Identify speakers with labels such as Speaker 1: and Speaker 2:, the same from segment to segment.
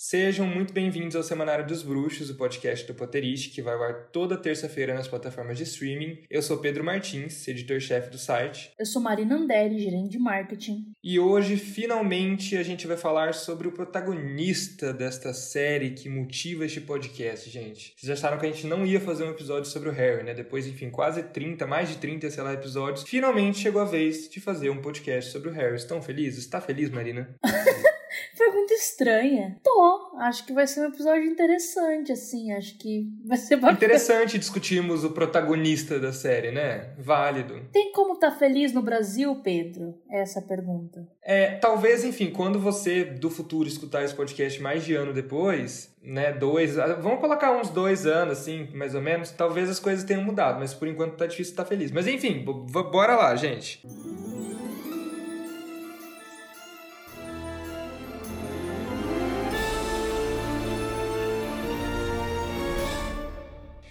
Speaker 1: Sejam muito bem-vindos ao Semanário dos Bruxos, o podcast do Potterish, que vai ao ar toda terça-feira nas plataformas de streaming. Eu sou Pedro Martins, editor-chefe do site.
Speaker 2: Eu sou Marina Anderi, gerente de marketing.
Speaker 1: E hoje, finalmente, a gente vai falar sobre o protagonista desta série que motiva este podcast, gente. Vocês acharam que a gente não ia fazer um episódio sobre o Harry, né? Depois, enfim, quase 30, mais de 30, sei lá, episódios. Finalmente chegou a vez de fazer um podcast sobre o Harry. Estão felizes? Está feliz, Marina?
Speaker 2: Pergunta estranha. Tô. Acho que vai ser um episódio interessante, assim. Acho que vai ser bacana.
Speaker 1: Interessante discutirmos o protagonista da série, né? Válido.
Speaker 2: Tem como estar tá feliz no Brasil, Pedro? Essa é a pergunta.
Speaker 1: É, talvez, enfim, quando você do futuro escutar esse podcast mais de ano depois, né, dois, vamos colocar uns dois anos, assim, mais ou menos, talvez as coisas tenham mudado, mas por enquanto tá difícil estar feliz. Mas enfim, bora lá, gente.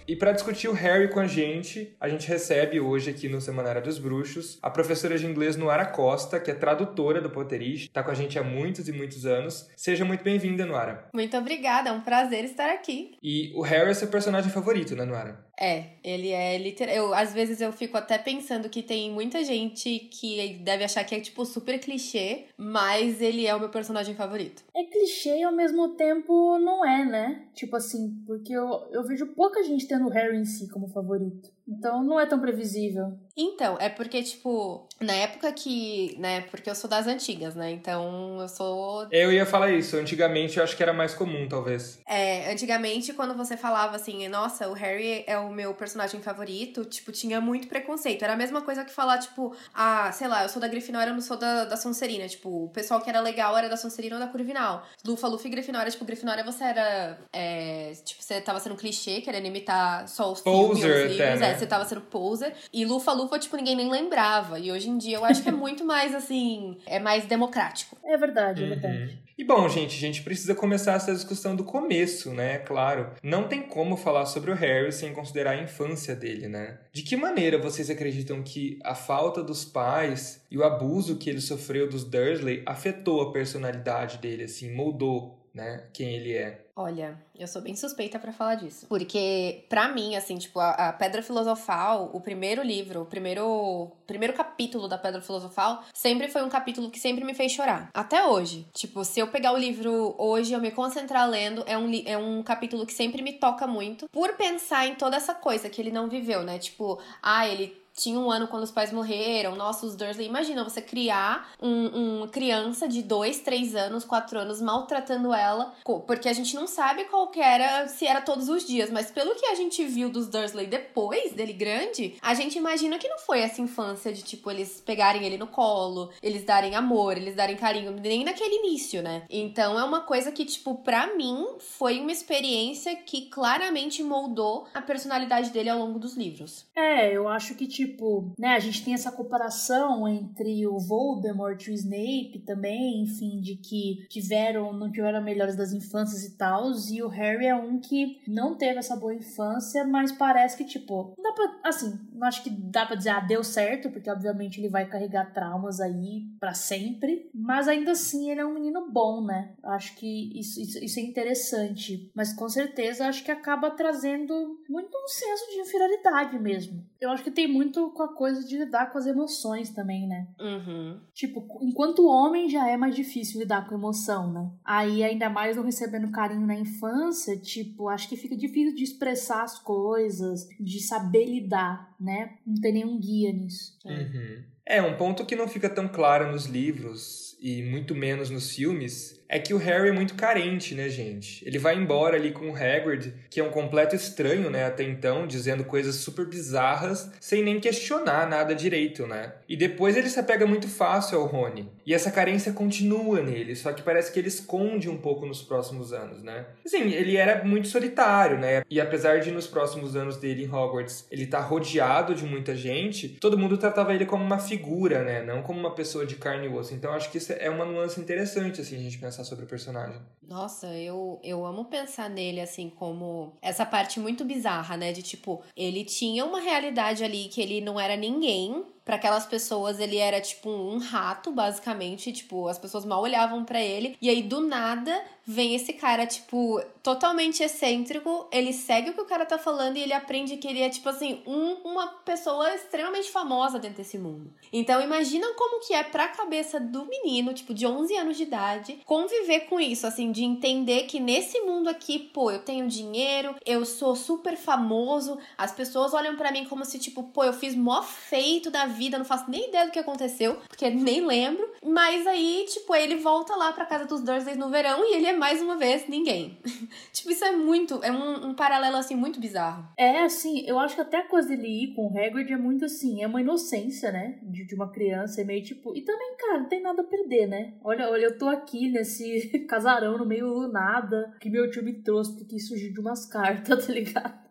Speaker 1: E para discutir o Harry com a gente, a gente recebe hoje aqui no Semanário dos Bruxos a professora de inglês Noara Costa, que é tradutora do Potterish, está com a gente há muitos e muitos anos. Seja muito bem-vinda, Noara.
Speaker 3: Muito obrigada, é um prazer estar aqui.
Speaker 1: E o Harry é seu personagem favorito, né, Noara?
Speaker 3: É, ele é literal. Eu, às vezes eu fico até pensando que tem muita gente que deve achar que é, tipo, super clichê, mas ele é o meu personagem favorito.
Speaker 2: É clichê e ao mesmo tempo não é, né? Tipo assim, porque eu, eu vejo pouca gente tendo o Harry em si como favorito. Então não é tão previsível.
Speaker 3: Então, é porque, tipo, na época que. né, porque eu sou das antigas, né? Então eu sou.
Speaker 1: Eu ia falar isso. Antigamente eu acho que era mais comum, talvez.
Speaker 3: É, antigamente, quando você falava assim, nossa, o Harry é o meu personagem favorito, tipo, tinha muito preconceito. Era a mesma coisa que falar, tipo, ah, sei lá, eu sou da Grifinória, eu não sou da, da Sonserina. Tipo, o pessoal que era legal era da Sonserina ou da Curvinal. Lufa, Lufa e Grifinória, tipo, Grifinória você era. É, tipo, você tava sendo clichê, querendo imitar só os
Speaker 1: Poser
Speaker 3: filmes, os
Speaker 1: até,
Speaker 3: livros.
Speaker 1: né?
Speaker 3: É, você tava sendo poser. E Lufa Lufa, tipo, ninguém nem lembrava. E hoje em dia eu acho que é muito mais assim. É mais democrático.
Speaker 2: É verdade, é verdade. Uhum.
Speaker 1: E bom, gente, a gente precisa começar essa discussão do começo, né? Claro. Não tem como falar sobre o Harry sem considerar a infância dele, né? De que maneira vocês acreditam que a falta dos pais e o abuso que ele sofreu dos Dursley afetou a personalidade dele, assim, moldou, né, quem ele é?
Speaker 3: Olha, eu sou bem suspeita para falar disso. Porque, para mim, assim, tipo, a, a, Pedra Filosofal, o primeiro livro, o primeiro, primeiro capítulo da Pedra Filosofal, sempre foi um capítulo que sempre me fez chorar. Até hoje. Tipo, se eu pegar o livro hoje, eu me concentrar lendo, é um, é um capítulo que sempre me toca muito. Por pensar em toda essa coisa que ele não viveu, né? Tipo, ah, ele tinha um ano quando os pais morreram, nossa, os Dursley. Imagina você criar um, uma criança de dois, três anos, quatro anos, maltratando ela, porque a gente não sabe qual era, se era todos os dias, mas pelo que a gente viu dos Dursley depois dele grande, a gente imagina que não foi essa infância de, tipo, eles pegarem ele no colo, eles darem amor, eles darem carinho, nem naquele início, né? Então é uma coisa que, tipo, pra mim, foi uma experiência que claramente moldou a personalidade dele ao longo dos livros.
Speaker 2: É, eu acho que, tipo, tipo, né, a gente tem essa comparação entre o Voldemort e o Snape também, enfim, de que tiveram, não tiveram melhores das infâncias e tal, e o Harry é um que não teve essa boa infância, mas parece que, tipo, dá pra, assim, não acho que dá pra dizer, ah, deu certo, porque obviamente ele vai carregar traumas aí para sempre, mas ainda assim ele é um menino bom, né? Acho que isso, isso, isso é interessante, mas com certeza acho que acaba trazendo muito um senso de inferioridade mesmo. Eu acho que tem muito muito com a coisa de lidar com as emoções também, né?
Speaker 3: Uhum.
Speaker 2: Tipo, enquanto homem já é mais difícil lidar com emoção, né? Aí, ainda mais não recebendo carinho na infância, tipo, acho que fica difícil de expressar as coisas, de saber lidar, né? Não tem nenhum guia nisso.
Speaker 1: Uhum. É, um ponto que não fica tão claro nos livros e muito menos nos filmes é que o Harry é muito carente, né, gente? Ele vai embora ali com o Hagrid, que é um completo estranho, né, até então, dizendo coisas super bizarras, sem nem questionar nada direito, né? E depois ele se apega muito fácil ao Rony. E essa carência continua nele, só que parece que ele esconde um pouco nos próximos anos, né? Assim, ele era muito solitário, né? E apesar de nos próximos anos dele em Hogwarts ele tá rodeado de muita gente, todo mundo tratava ele como uma figura, né? Não como uma pessoa de carne e osso. Então acho que isso é uma nuance interessante, assim, a gente pensar pensar sobre o personagem.
Speaker 3: Nossa, eu, eu amo pensar nele assim como essa parte muito bizarra, né? De tipo, ele tinha uma realidade ali que ele não era ninguém para aquelas pessoas ele era tipo um rato, basicamente, tipo, as pessoas mal olhavam para ele, e aí do nada vem esse cara, tipo, totalmente excêntrico, ele segue o que o cara tá falando e ele aprende que ele é, tipo assim, um, uma pessoa extremamente famosa dentro desse mundo. Então, imagina como que é pra cabeça do menino, tipo, de 11 anos de idade, conviver com isso, assim, de entender que nesse mundo aqui, pô, eu tenho dinheiro, eu sou super famoso, as pessoas olham para mim como se, tipo, pô, eu fiz mó feito da vida, não faço nem ideia do que aconteceu, porque nem lembro, mas aí, tipo, ele volta lá pra casa dos Dursleys no verão e ele é mais uma vez ninguém. tipo, isso é muito. É um, um, paralelo, assim, muito bizarro.
Speaker 2: É, assim, eu acho que até a coisa dele ir com o Hagrid é muito assim, é uma inocência, né? De, de uma criança, é meio tipo. E também, cara, não tem nada a perder, né? Olha, olha, eu tô aqui nesse casarão no meio do nada, que meu tio me trouxe porque surgiu de umas cartas, tá ligado?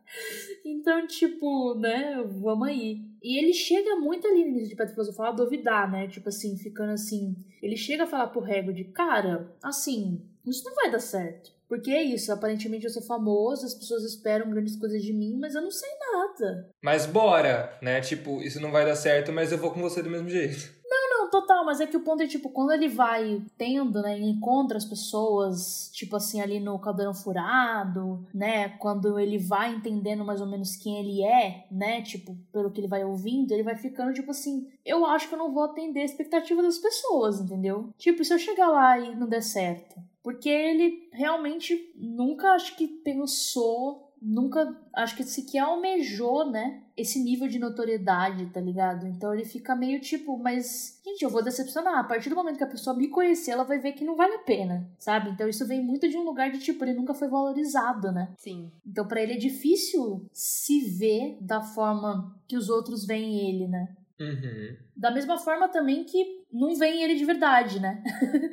Speaker 2: Então, tipo, né, vamos aí. E ele chega muito ali no início de Pedra Filosofal a duvidar, né? Tipo assim, ficando assim. Ele chega a falar pro Hagrid, cara, assim, isso não vai dar certo. Porque é isso, aparentemente eu sou famoso, as pessoas esperam grandes coisas de mim, mas eu não sei nada.
Speaker 1: Mas bora, né? Tipo, isso não vai dar certo, mas eu vou com você do mesmo jeito.
Speaker 2: Total, mas é que o ponto é, tipo, quando ele vai tendo, né, encontra as pessoas, tipo assim, ali no caldeirão furado, né, quando ele vai entendendo mais ou menos quem ele é, né, tipo, pelo que ele vai ouvindo, ele vai ficando, tipo assim, eu acho que eu não vou atender a expectativa das pessoas, entendeu? Tipo, se eu chegar lá e não der certo, porque ele realmente nunca acho que pensou, nunca acho que sequer almejou, né? Esse nível de notoriedade, tá ligado? Então ele fica meio tipo, mas, gente, eu vou decepcionar. A partir do momento que a pessoa me conhecer, ela vai ver que não vale a pena, sabe? Então isso vem muito de um lugar de tipo, ele nunca foi valorizado, né?
Speaker 3: Sim.
Speaker 2: Então para ele é difícil se ver da forma que os outros veem ele, né?
Speaker 1: Uhum.
Speaker 2: Da mesma forma também que não vem ele de verdade, né?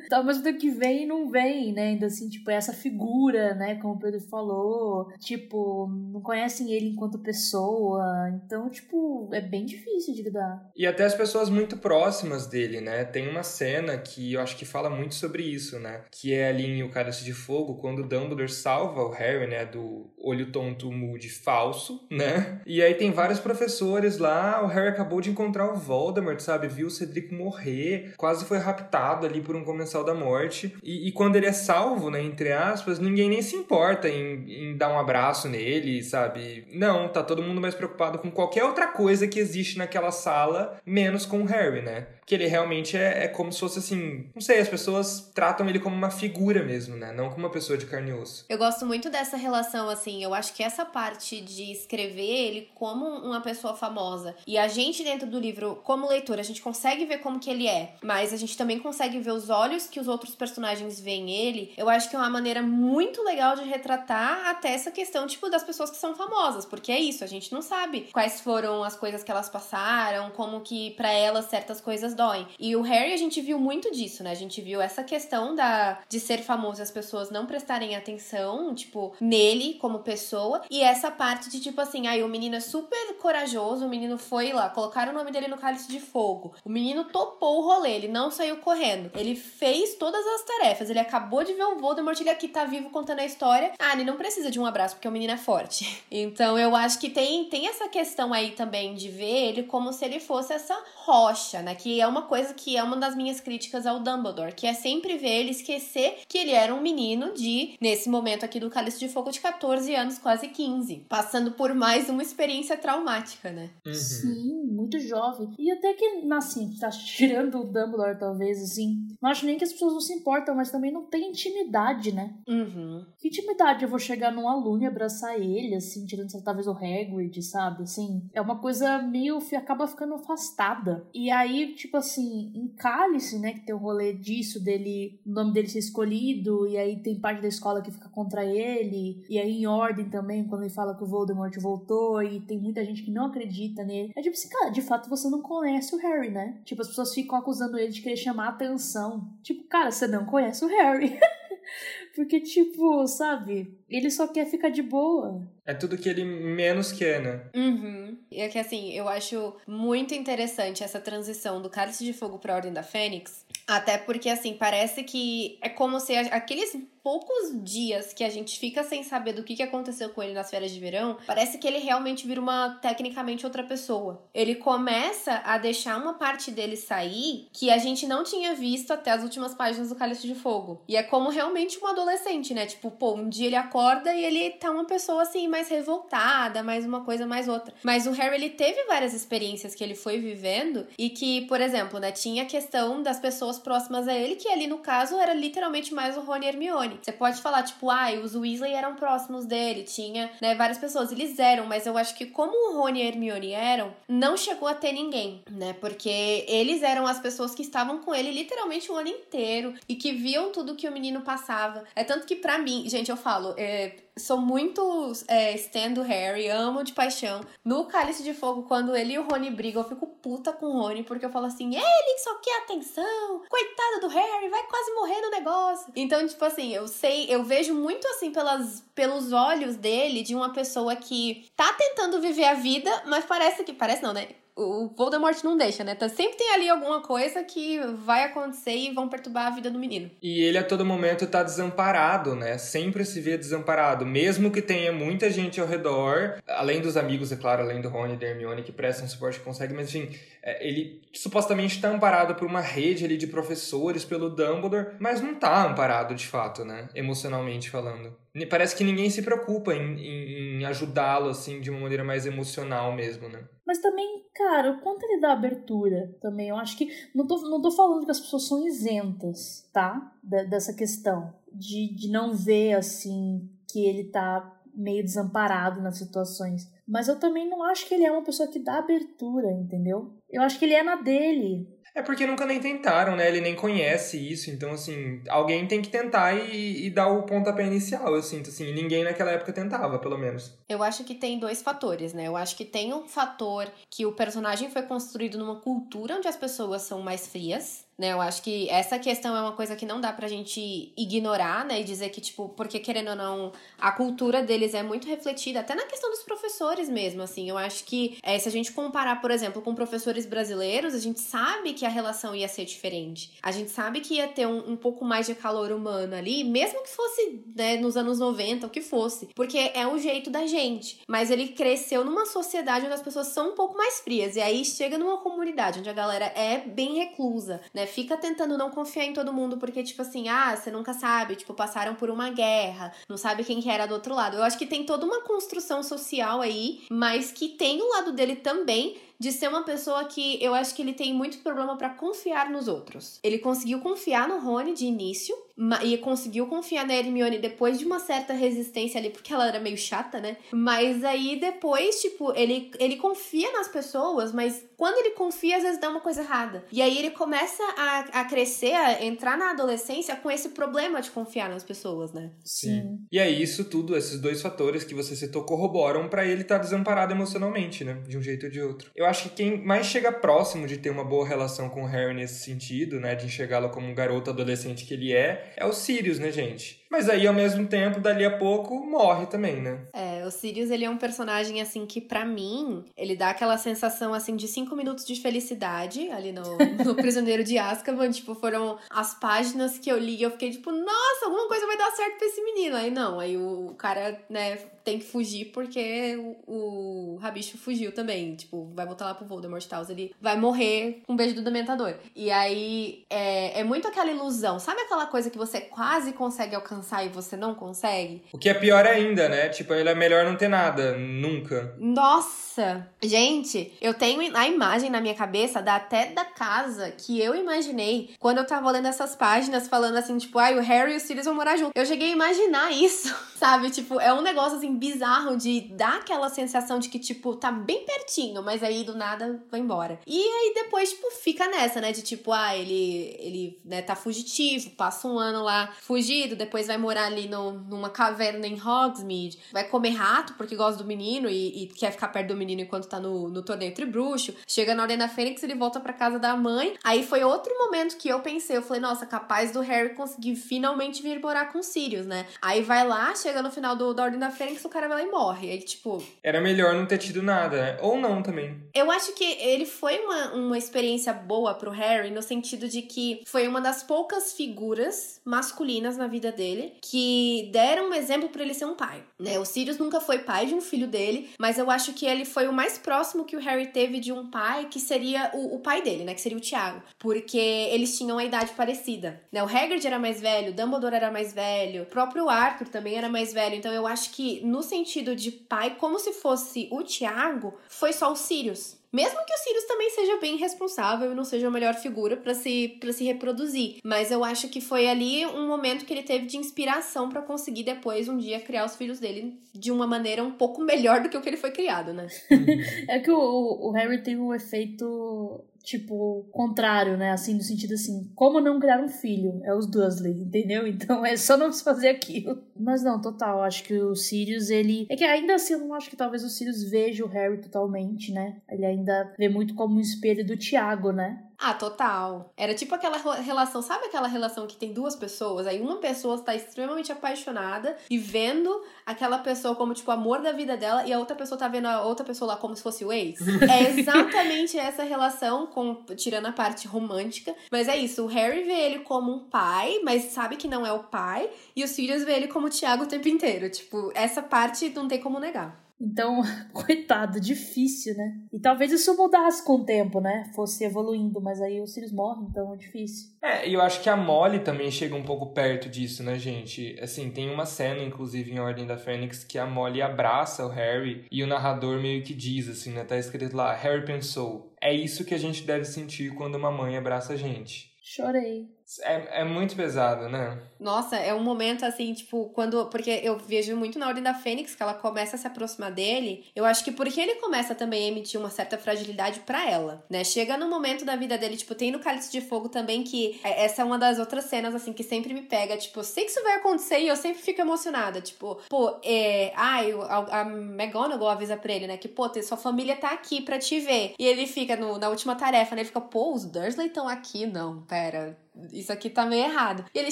Speaker 2: então, ao mesmo que vem, não vem, né? Ainda assim, tipo, essa figura, né? Como o Pedro falou, tipo, não conhecem ele enquanto pessoa. Então, tipo, é bem difícil de lidar.
Speaker 1: E até as pessoas muito próximas dele, né? Tem uma cena que eu acho que fala muito sobre isso, né? Que é ali em O Cálice de Fogo, quando o Dumbledore salva o Harry, né? Do olho tonto mude falso, né? E aí tem vários professores lá, o Harry acabou de encontrar o Voldemort, sabe? Viu o Cedric morrer quase foi raptado ali por um comensal da morte. E, e, quando ele é salvo, né, entre aspas, ninguém nem se importa em, em dar um abraço nele, sabe? Não, tá todo mundo mais preocupado com qualquer outra coisa que existe naquela sala, menos com o Harry, né? que ele realmente é, é como se fosse assim. Não sei, as pessoas tratam ele como uma figura mesmo, né? Não como uma pessoa de carne e osso.
Speaker 3: Eu gosto muito dessa relação, assim. Eu acho que essa parte de escrever ele como uma pessoa famosa e a gente dentro do livro, como leitor, a gente consegue ver como que ele é, mas a gente também consegue ver os olhos que os outros personagens veem ele. Eu acho que é uma maneira muito legal de retratar até essa questão, tipo, das pessoas que são famosas, porque é isso, a gente não sabe quais foram as coisas que elas passaram, como que para elas certas coisas doem. E o Harry, a gente viu muito disso, né? A gente viu essa questão da, de ser famoso e as pessoas não prestarem atenção, tipo, nele como pessoa. E essa parte de, tipo assim, aí o menino é super corajoso, o menino foi lá, colocaram o nome dele no cálice de fogo. O menino topou rolê, ele não saiu correndo. Ele fez todas as tarefas. Ele acabou de ver o Voldemort, ele aqui tá vivo contando a história. Ah, ele não precisa de um abraço, porque o menino é forte. Então eu acho que tem, tem essa questão aí também de ver ele como se ele fosse essa rocha, né? Que é uma coisa que é uma das minhas críticas ao Dumbledore, que é sempre ver ele esquecer que ele era um menino de, nesse momento aqui do Cálice de Fogo, de 14 anos, quase 15, passando por mais uma experiência traumática, né?
Speaker 1: Uhum.
Speaker 2: Sim, muito jovem. E até que, assim, tá tirando o Dumbledore, talvez, assim, não acho nem que as pessoas não se importam, mas também não tem intimidade, né?
Speaker 3: Uhum.
Speaker 2: Que intimidade eu vou chegar num aluno e abraçar ele, assim, tirando talvez o Hagrid, sabe? Assim, é uma coisa meio. acaba ficando afastada. E aí, tipo assim, em Cálice, né, que tem o rolê disso, dele, o nome dele ser escolhido, e aí tem parte da escola que fica contra ele, e aí em Ordem também, quando ele fala que o Voldemort voltou, e tem muita gente que não acredita nele. É tipo assim, cara, de fato você não conhece o Harry, né? Tipo, as pessoas ficam acusando ele de querer chamar atenção. Tipo, cara, você não conhece o Harry. Porque, tipo, sabe, ele só quer ficar de boa.
Speaker 1: É tudo que ele menos quer, né?
Speaker 3: Uhum. E é que assim, eu acho muito interessante essa transição do Cálice de Fogo pra Ordem da Fênix. Até porque, assim, parece que é como se aqueles poucos dias que a gente fica sem saber do que, que aconteceu com ele nas férias de verão, parece que ele realmente vira uma, tecnicamente, outra pessoa. Ele começa a deixar uma parte dele sair que a gente não tinha visto até as últimas páginas do Cálice de Fogo. E é como realmente um adolescente, né? Tipo, pô, um dia ele acorda e ele tá uma pessoa, assim, mais revoltada, mais uma coisa, mais outra. Mas o Harry, ele teve várias experiências que ele foi vivendo e que, por exemplo, né, tinha a questão das pessoas próximas a ele, que ali no caso era literalmente mais o Rony e Hermione. Você pode falar, tipo, ah, os Weasley eram próximos dele, tinha, né, várias pessoas. Eles eram, mas eu acho que como o Rony e Hermione eram, não chegou a ter ninguém, né? Porque eles eram as pessoas que estavam com ele literalmente o ano inteiro e que viam tudo que o menino passava. É tanto que para mim, gente, eu falo, é, sou muito é, do Harry, amo de paixão. No Cálice de Fogo, quando ele e o Rony brigam, eu fico puta com o Rony, porque eu falo assim, ele só quer atenção, coitado do Harry, vai quase morrer no negócio. Então, tipo assim, eu sei, eu vejo muito assim pelas, pelos olhos dele de uma pessoa que tá tentando viver a vida, mas parece que, parece não, né? O Voldemort não deixa, né? Tá, sempre tem ali alguma coisa que vai acontecer e vão perturbar a vida do menino.
Speaker 1: E ele a todo momento tá desamparado, né? Sempre se vê desamparado. Mesmo que tenha muita gente ao redor, além dos amigos, é claro, além do Rony e da Hermione que prestam suporte que conseguem, mas enfim, é, ele supostamente está amparado por uma rede ali de professores, pelo Dumbledore, mas não tá amparado de fato, né? Emocionalmente falando. Parece que ninguém se preocupa em, em, em ajudá-lo, assim, de uma maneira mais emocional mesmo, né?
Speaker 2: Mas também, cara, o quanto ele dá abertura também, eu acho que. Não tô, não tô falando que as pessoas são isentas, tá? dessa questão. De, de não ver, assim, que ele tá meio desamparado nas situações. Mas eu também não acho que ele é uma pessoa que dá abertura, entendeu? Eu acho que ele é na dele.
Speaker 1: É porque nunca nem tentaram, né? Ele nem conhece isso, então, assim, alguém tem que tentar e, e dar o pontapé inicial, eu sinto, assim. Ninguém naquela época tentava, pelo menos.
Speaker 3: Eu acho que tem dois fatores, né? Eu acho que tem um fator que o personagem foi construído numa cultura onde as pessoas são mais frias, né? Eu acho que essa questão é uma coisa que não dá pra gente ignorar, né? E dizer que, tipo, porque querendo ou não, a cultura deles é muito refletida, até na questão dos professores mesmo, assim. Eu acho que é, se a gente comparar, por exemplo, com professores brasileiros, a gente sabe que a relação ia ser diferente. A gente sabe que ia ter um, um pouco mais de calor humano ali, mesmo que fosse né, nos anos 90, o que fosse. Porque é o jeito da gente. Mas ele cresceu numa sociedade onde as pessoas são um pouco mais frias. E aí chega numa comunidade onde a galera é bem reclusa, né? Fica tentando não confiar em todo mundo, porque, tipo assim, ah, você nunca sabe, tipo, passaram por uma guerra, não sabe quem que era do outro lado. Eu acho que tem toda uma construção social aí, mas que tem o lado dele também de ser uma pessoa que eu acho que ele tem muito problema para confiar nos outros. Ele conseguiu confiar no Rony de início, e conseguiu confiar na Hermione depois de uma certa resistência ali, porque ela era meio chata, né? Mas aí depois, tipo, ele, ele confia nas pessoas, mas quando ele confia, às vezes dá uma coisa errada. E aí ele começa a, a crescer, a entrar na adolescência com esse problema de confiar nas pessoas, né?
Speaker 1: Sim. E aí isso tudo, esses dois fatores que você citou, corroboram para ele estar tá desamparado emocionalmente, né? De um jeito ou de outro. Eu acho que quem mais chega próximo de ter uma boa relação com o Harry nesse sentido, né? De enxergá-lo como um garoto adolescente que ele é, é o Sirius, né, gente? Mas aí, ao mesmo tempo, dali a pouco, morre também, né?
Speaker 3: É, o Sirius, ele é um personagem, assim, que para mim, ele dá aquela sensação, assim, de cinco minutos de felicidade ali no, no Prisioneiro de Azkaban. Tipo, foram as páginas que eu li e eu fiquei tipo, nossa, alguma coisa vai dar certo pra esse menino. Aí não, aí o cara, né, tem que fugir porque o, o Rabicho fugiu também. Tipo, vai voltar lá pro Voldemort e tal. Ele vai morrer com um beijo do Dementador. E aí é, é muito aquela ilusão. Sabe aquela coisa que você quase consegue alcançar e você não consegue?
Speaker 1: O que é pior ainda, né? Tipo, ele é melhor não ter nada. Nunca.
Speaker 3: Nossa! Gente, eu tenho a imagem na minha cabeça da até da casa que eu imaginei quando eu tava lendo essas páginas falando assim, tipo, ai, ah, o Harry e o Sirius vão morar juntos. Eu cheguei a imaginar isso, sabe? Tipo, é um negócio assim bizarro de dar aquela sensação de que, tipo, tá bem pertinho, mas aí do nada vai embora. E aí depois, tipo, fica nessa, né? De tipo, ah, ele, ele né, tá fugitivo, passa um ano lá fugido, depois depois vai morar ali no, numa caverna em Hogsmeade, vai comer rato porque gosta do menino e, e quer ficar perto do menino enquanto tá no, no torneio tribruxo. Chega na Ordem da Fênix, ele volta pra casa da mãe. Aí foi outro momento que eu pensei, eu falei, nossa, capaz do Harry conseguir finalmente vir morar com Sirius, né? Aí vai lá, chega no final do, da Ordem da Fênix, o cara vai lá e morre. Aí, tipo.
Speaker 1: Era melhor não ter tido nada, né? Ou não também.
Speaker 3: Eu acho que ele foi uma, uma experiência boa pro Harry, no sentido de que foi uma das poucas figuras masculinas na vida dele que deram um exemplo para ele ser um pai. Né? O Sirius nunca foi pai de um filho dele, mas eu acho que ele foi o mais próximo que o Harry teve de um pai que seria o, o pai dele, né? Que seria o Tiago. Porque eles tinham a idade parecida. Né? O Hagrid era mais velho, Dumbledore era mais velho, o próprio Arthur também era mais velho. Então eu acho que no sentido de pai, como se fosse o Tiago, foi só o Sirius. Mesmo que o Sirius também seja bem responsável e não seja a melhor figura para se, pra se reproduzir. Mas eu acho que foi ali um momento que ele teve de inspiração para conseguir depois, um dia, criar os filhos dele de uma maneira um pouco melhor do que o que ele foi criado, né?
Speaker 2: é que o, o Harry tem um efeito tipo, contrário, né? Assim, no sentido assim, como não criar um filho? É os Dursley, entendeu? Então é só não se fazer aquilo. Mas não, total, acho que o Sirius, ele. É que ainda assim, eu não acho que talvez o Sirius veja o Harry totalmente, né? Ele ainda vê muito como um espelho do Tiago, né?
Speaker 3: Ah, total. Era tipo aquela relação, sabe aquela relação que tem duas pessoas? Aí uma pessoa está extremamente apaixonada e vendo aquela pessoa como, tipo, amor da vida dela, e a outra pessoa tá vendo a outra pessoa lá como se fosse o ex. é exatamente essa relação, com, tirando a parte romântica. Mas é isso, o Harry vê ele como um pai, mas sabe que não é o pai, e o Sirius vê ele como o Thiago o tempo inteiro. Tipo, essa parte não tem como negar.
Speaker 2: Então, coitado, difícil, né? E talvez isso mudasse com o tempo, né? Fosse evoluindo, mas aí o Sirius morre, então é difícil.
Speaker 1: É, e eu acho que a Molly também chega um pouco perto disso, né, gente? Assim, tem uma cena, inclusive, em Ordem da Fênix, que a Molly abraça o Harry e o narrador meio que diz, assim, né? Tá escrito lá, Harry pensou, é isso que a gente deve sentir quando uma mãe abraça a gente.
Speaker 2: Chorei.
Speaker 1: É, é muito pesado, né?
Speaker 3: Nossa, é um momento assim, tipo, quando. Porque eu vejo muito na Ordem da Fênix que ela começa a se aproximar dele. Eu acho que porque ele começa também a emitir uma certa fragilidade para ela, né? Chega no momento da vida dele, tipo, tem no Cálice de Fogo também que. É, essa é uma das outras cenas, assim, que sempre me pega. Tipo, eu sei que isso vai acontecer e eu sempre fico emocionada. Tipo, pô, é. Ai, a, a McGonagall avisa pra ele, né? Que, pô, sua família tá aqui pra te ver. E ele fica no, na última tarefa, né? Ele fica, pô, os Dursley estão aqui? Não, pera isso aqui tá meio errado. E ele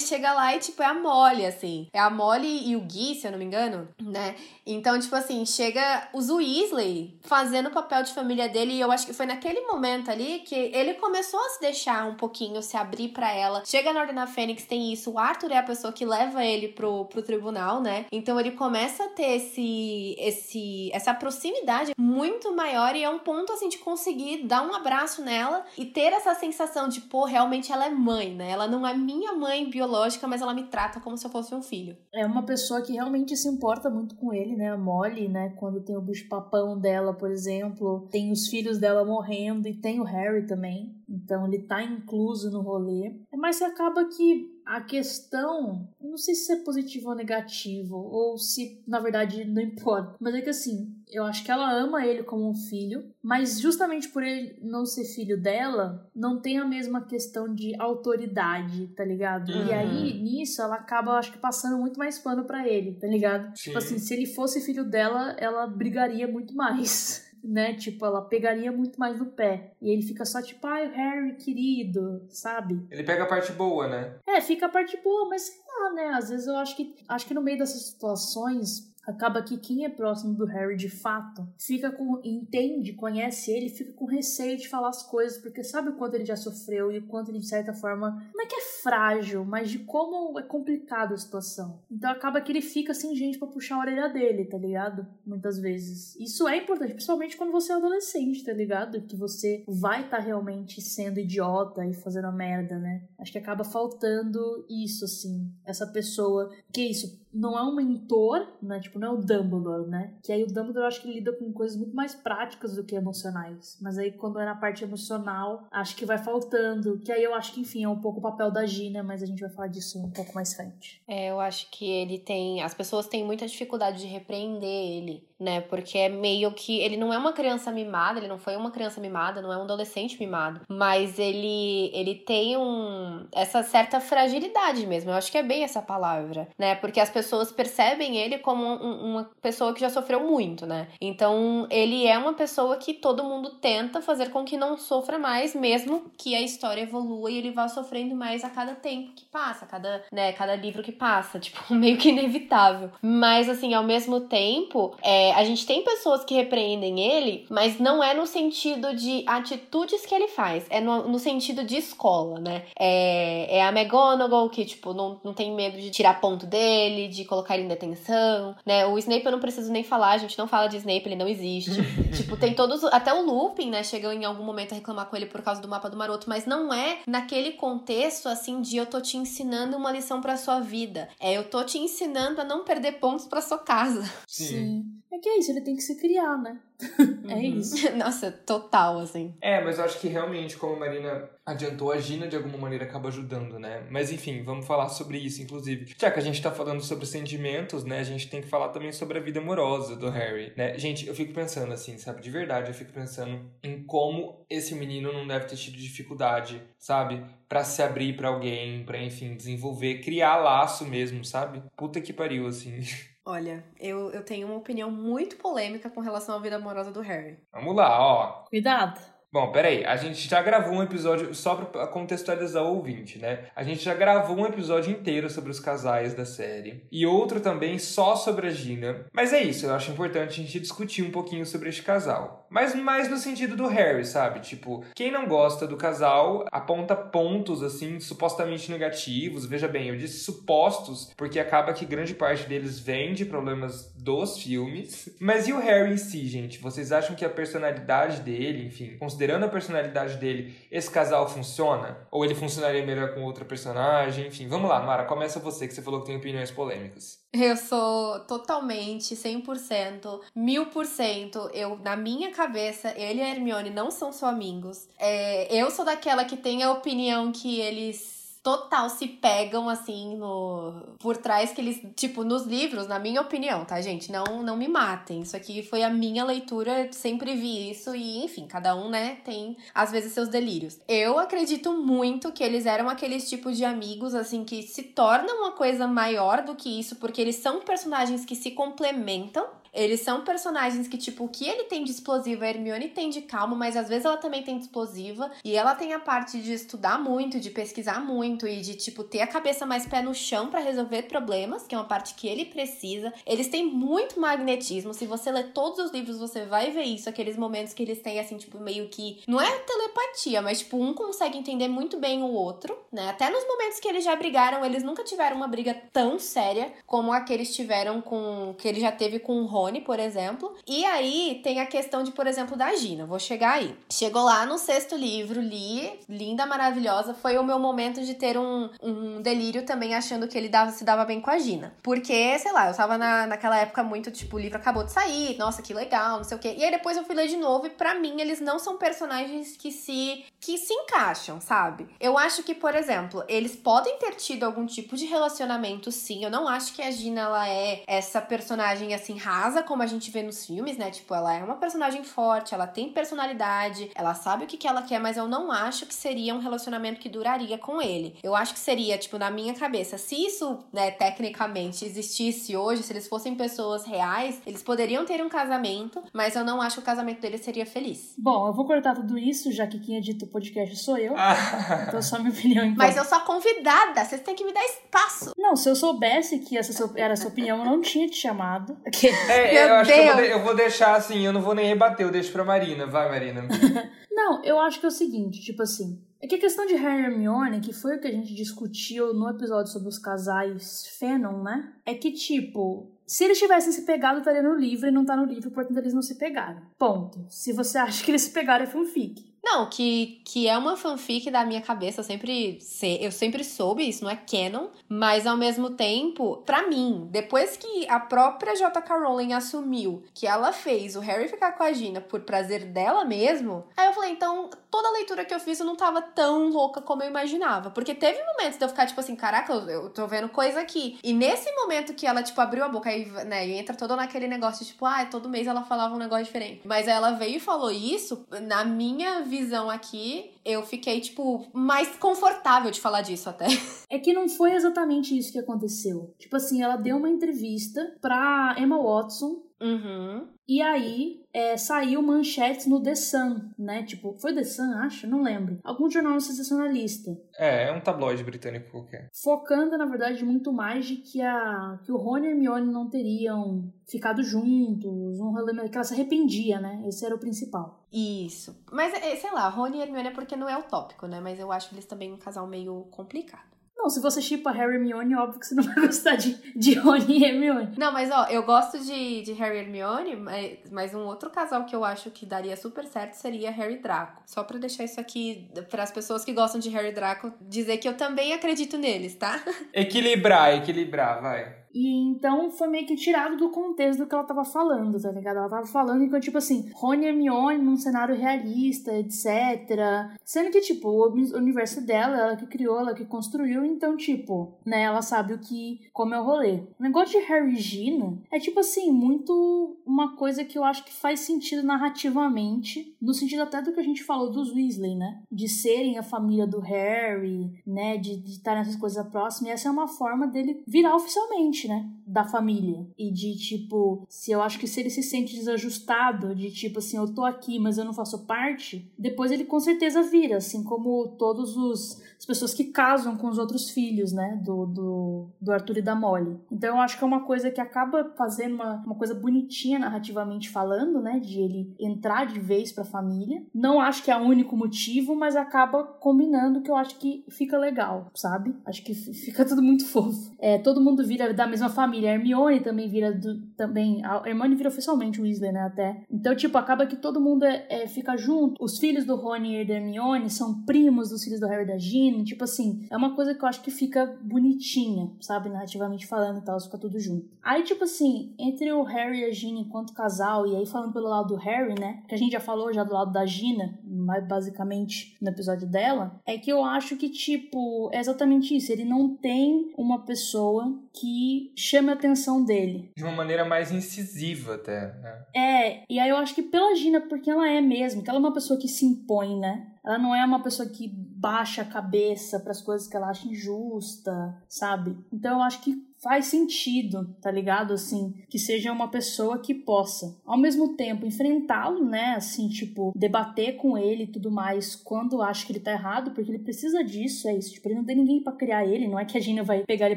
Speaker 3: chega lá e, tipo, é a Molly, assim. É a Molly e o Gui, se eu não me engano, né? Então, tipo assim, chega os Weasley fazendo o papel de família dele. E eu acho que foi naquele momento ali que ele começou a se deixar um pouquinho, se abrir para ela. Chega na Ordem da Fênix, tem isso. O Arthur é a pessoa que leva ele pro, pro tribunal, né? Então ele começa a ter esse, esse, essa proximidade muito maior. E é um ponto, assim, de conseguir dar um abraço nela e ter essa sensação de, pô, realmente ela é mãe, né? Ela não é minha mãe biológica, mas ela me trata como se eu fosse um filho.
Speaker 2: É uma pessoa que realmente se importa muito com ele, né? A Molly, né? Quando tem o bicho-papão dela, por exemplo, tem os filhos dela morrendo e tem o Harry também. Então ele tá incluso no rolê. Mas acaba que a questão, não sei se é positivo ou negativo, ou se na verdade não importa, mas é que assim, eu acho que ela ama ele como um filho, mas justamente por ele não ser filho dela, não tem a mesma questão de autoridade, tá ligado? Uhum. E aí, nisso, ela acaba, acho que, passando muito mais pano para ele, tá ligado? Sim. Tipo assim, se ele fosse filho dela, ela brigaria muito mais. Né? Tipo, ela pegaria muito mais no pé. E ele fica só tipo, ai, Harry, querido, sabe?
Speaker 1: Ele pega a parte boa, né?
Speaker 2: É, fica a parte boa, mas sei lá, né? Às vezes eu acho que acho que no meio dessas situações acaba que quem é próximo do Harry de fato fica com entende, conhece ele, fica com receio de falar as coisas, porque sabe o quanto ele já sofreu e o quanto ele de certa forma não é que é frágil, mas de como é complicado a situação. Então acaba que ele fica sem gente para puxar a orelha dele, tá ligado? Muitas vezes. Isso é importante, principalmente quando você é adolescente, tá ligado? Que você vai estar tá realmente sendo idiota e fazendo merda, né? Acho que acaba faltando isso assim, essa pessoa que isso não é um mentor, né? Tipo, não é o Dumbledore, né? Que aí o Dumbledore eu acho que lida com coisas muito mais práticas do que emocionais. Mas aí quando é na parte emocional, acho que vai faltando. Que aí eu acho que, enfim, é um pouco o papel da Gina, mas a gente vai falar disso um pouco mais frente.
Speaker 3: É, eu acho que ele tem. As pessoas têm muita dificuldade de repreender ele né? Porque é meio que. Ele não é uma criança mimada, ele não foi uma criança mimada, não é um adolescente mimado. Mas ele, ele tem um. essa certa fragilidade mesmo. Eu acho que é bem essa palavra, né? Porque as pessoas percebem ele como um, uma pessoa que já sofreu muito, né? Então ele é uma pessoa que todo mundo tenta fazer com que não sofra mais, mesmo que a história evolua e ele vá sofrendo mais a cada tempo que passa, a cada, né, cada livro que passa. Tipo, meio que inevitável. Mas assim, ao mesmo tempo, é, a gente tem pessoas que repreendem ele, mas não é no sentido de atitudes que ele faz, é no, no sentido de escola, né? É, é a McGonagall que, tipo, não, não tem medo de tirar ponto dele, de colocar ele em detenção, né? O Snape eu não preciso nem falar, a gente não fala de Snape, ele não existe. tipo, tem todos. Até o Lupin, né? Chegou em algum momento a reclamar com ele por causa do mapa do maroto, mas não é naquele contexto assim de eu tô te ensinando uma lição pra sua vida. É eu tô te ensinando a não perder pontos pra sua casa.
Speaker 2: Sim. Sim. É que é isso, ele tem que se criar, né? é uhum. isso.
Speaker 3: Nossa, total, assim.
Speaker 1: É, mas eu acho que realmente, como a Marina adiantou, a Gina de alguma maneira acaba ajudando, né? Mas enfim, vamos falar sobre isso, inclusive. Já que a gente tá falando sobre sentimentos, né? A gente tem que falar também sobre a vida amorosa do Harry, né? Gente, eu fico pensando assim, sabe? De verdade, eu fico pensando em como esse menino não deve ter tido dificuldade, sabe? para se abrir para alguém, para enfim, desenvolver, criar laço mesmo, sabe? Puta que pariu, assim.
Speaker 3: Olha, eu, eu tenho uma opinião muito polêmica com relação à vida amorosa do Harry.
Speaker 1: Vamos lá, ó.
Speaker 2: Cuidado.
Speaker 1: Bom, peraí, a gente já gravou um episódio, só pra contextualizar o ouvinte, né? A gente já gravou um episódio inteiro sobre os casais da série. E outro também só sobre a Gina. Mas é isso, eu acho importante a gente discutir um pouquinho sobre este casal. Mas mais no sentido do Harry, sabe? Tipo, quem não gosta do casal aponta pontos, assim, supostamente negativos. Veja bem, eu disse supostos, porque acaba que grande parte deles vem de problemas dos filmes. Mas e o Harry em si, gente? Vocês acham que a personalidade dele, enfim, considerando considerando a personalidade dele, esse casal funciona? Ou ele funcionaria melhor com outra personagem? Enfim, vamos lá, Mara, começa você, que você falou que tem opiniões polêmicas.
Speaker 3: Eu sou totalmente, 100%, 1000%. Eu, na minha cabeça, ele e a Hermione não são só amigos. É, eu sou daquela que tem a opinião que eles total se pegam assim no por trás que eles, tipo, nos livros, na minha opinião, tá, gente? Não não me matem. Isso aqui foi a minha leitura, sempre vi isso e, enfim, cada um, né, tem às vezes seus delírios. Eu acredito muito que eles eram aqueles tipos de amigos assim que se tornam uma coisa maior do que isso, porque eles são personagens que se complementam eles são personagens que, tipo, o que ele tem de explosivo, a Hermione tem de calmo, mas às vezes ela também tem de explosiva. E ela tem a parte de estudar muito, de pesquisar muito e de, tipo, ter a cabeça mais pé no chão para resolver problemas, que é uma parte que ele precisa. Eles têm muito magnetismo. Se você ler todos os livros, você vai ver isso. Aqueles momentos que eles têm, assim, tipo, meio que. Não é telepatia, mas, tipo, um consegue entender muito bem o outro, né? Até nos momentos que eles já brigaram, eles nunca tiveram uma briga tão séria como a que eles tiveram com. que ele já teve com o Ron Por exemplo. E aí tem a questão de, por exemplo, da Gina. Vou chegar aí. Chegou lá no sexto livro, li, linda, maravilhosa. Foi o meu momento de ter um, um delírio também, achando que ele dava, se dava bem com a Gina. Porque, sei lá, eu tava na, naquela época muito, tipo, o livro acabou de sair, nossa, que legal, não sei o quê. E aí depois eu fui ler de novo e para mim eles não são personagens que se que se encaixam, sabe? Eu acho que, por exemplo, eles podem ter tido algum tipo de relacionamento, sim. Eu não acho que a Gina ela é essa personagem assim rasa casa, como a gente vê nos filmes, né? Tipo, ela é uma personagem forte, ela tem personalidade, ela sabe o que, que ela quer, mas eu não acho que seria um relacionamento que duraria com ele. Eu acho que seria, tipo, na minha cabeça, se isso, né, tecnicamente existisse hoje, se eles fossem pessoas reais, eles poderiam ter um casamento, mas eu não acho que o casamento deles seria feliz.
Speaker 2: Bom, eu vou cortar tudo isso, já que quem edita o podcast sou eu. então, só minha opinião. Então.
Speaker 3: Mas eu sou a convidada, vocês têm que me dar espaço.
Speaker 2: Não, se eu soubesse que essa era a sua opinião, eu não tinha te chamado.
Speaker 1: É, é, eu acho que eu vou, eu vou, deixar assim, eu não vou nem rebater, eu deixo pra Marina. Vai, Marina.
Speaker 2: não, eu acho que é o seguinte, tipo assim. É que a questão de Harry e Hermione, que foi o que a gente discutiu no episódio sobre os casais Fenon, né? É que, tipo, se eles tivessem se pegado, estaria no livro e não tá no livro, portanto eles não se pegaram. Ponto. Se você acha que eles se pegaram, é fanfic.
Speaker 3: Não, que, que é uma fanfic da minha cabeça, eu sempre, eu sempre soube, isso não é canon, mas ao mesmo tempo, para mim, depois que a própria J.K. Rowling assumiu que ela fez o Harry ficar com a Gina por prazer dela mesmo, aí eu falei, então toda a leitura que eu fiz eu não tava tão louca como eu imaginava. Porque teve momentos de eu ficar tipo assim, caraca, eu, eu tô vendo coisa aqui. E nesse momento que ela, tipo, abriu a boca aí, né, e entra toda naquele negócio, tipo, ah, todo mês ela falava um negócio diferente. Mas ela veio e falou isso, na minha visão aqui, eu fiquei, tipo, mais confortável de falar disso até.
Speaker 2: É que não foi exatamente isso que aconteceu. Tipo assim, ela deu uma entrevista pra Emma Watson.
Speaker 3: Uhum.
Speaker 2: E aí é, saiu manchetes no The Sun, né? Tipo, foi The Sun, acho? Não lembro. Algum jornal sensacionalista.
Speaker 1: É, é um tabloide britânico qualquer.
Speaker 2: Focando, na verdade, muito mais de que, a, que o Rony e a Hermione não teriam ficado juntos, um que ela se arrependia, né? Esse era o principal.
Speaker 3: Isso. Mas, é, sei lá, Rony e Hermione é porque não é utópico, né? Mas eu acho eles também um casal meio complicado.
Speaker 2: Não, se você chipa Harry e Hermione, óbvio que você não vai gostar de, de Rony e Hermione.
Speaker 3: Não, mas ó, eu gosto de, de Harry e Hermione, mas, mas um outro casal que eu acho que daria super certo seria Harry e Draco. Só pra deixar isso aqui para as pessoas que gostam de Harry e Draco dizer que eu também acredito neles, tá?
Speaker 1: Equilibrar, equilibrar, vai.
Speaker 2: E então foi meio que tirado do contexto do que ela tava falando, tá ligado? Ela tava falando enquanto, tipo assim, Rony e Hermione num cenário realista, etc. Sendo que, tipo, o universo dela, ela que criou, ela que construiu, então, tipo, né, ela sabe o que, como é o rolê. O negócio de Harry Gina é, tipo assim, muito uma coisa que eu acho que faz sentido narrativamente, no sentido até do que a gente falou dos Weasley, né? De serem a família do Harry, né? De estar nessas coisas próximas. E essa é uma forma dele virar oficialmente né? Da família. E de tipo, se eu acho que se ele se sente desajustado, de tipo assim, eu tô aqui, mas eu não faço parte, depois ele com certeza vira, assim como todos os as pessoas que casam com os outros filhos, né? Do, do, do Arthur e da Molly. Então eu acho que é uma coisa que acaba fazendo uma, uma coisa bonitinha narrativamente falando, né? De ele entrar de vez pra família. Não acho que é o único motivo, mas acaba combinando que eu acho que fica legal, sabe? Acho que fica tudo muito fofo. É, todo mundo vira da mesma família. A Hermione também vira do, também. A Hermione vira oficialmente Weasley, né? Até. Então, tipo, acaba que todo mundo é, é, fica junto. Os filhos do Rony e da Hermione são primos dos filhos do Harry e da Gina. Tipo assim, é uma coisa que eu acho que fica bonitinha, sabe? Narrativamente falando e tal, fica tudo junto. Aí, tipo assim, entre o Harry e a Gina enquanto casal, e aí falando pelo lado do Harry, né? Que a gente já falou já do lado da Gina, mais basicamente no episódio dela, é que eu acho que, tipo, é exatamente isso. Ele não tem uma pessoa que chame a atenção dele.
Speaker 1: De uma maneira mais incisiva, até, né?
Speaker 2: É, e aí eu acho que pela Gina, porque ela é mesmo, que ela é uma pessoa que se impõe, né? Ela não é uma pessoa que baixa a cabeça para as coisas que ela acha injusta, sabe? Então eu acho que faz sentido, tá ligado? Assim, que seja uma pessoa que possa, ao mesmo tempo, enfrentá-lo, né? Assim, tipo, debater com ele e tudo mais quando acha que ele tá errado, porque ele precisa disso, é isso. Tipo, ele não tem ninguém para criar ele, não é que a Gina vai pegar ele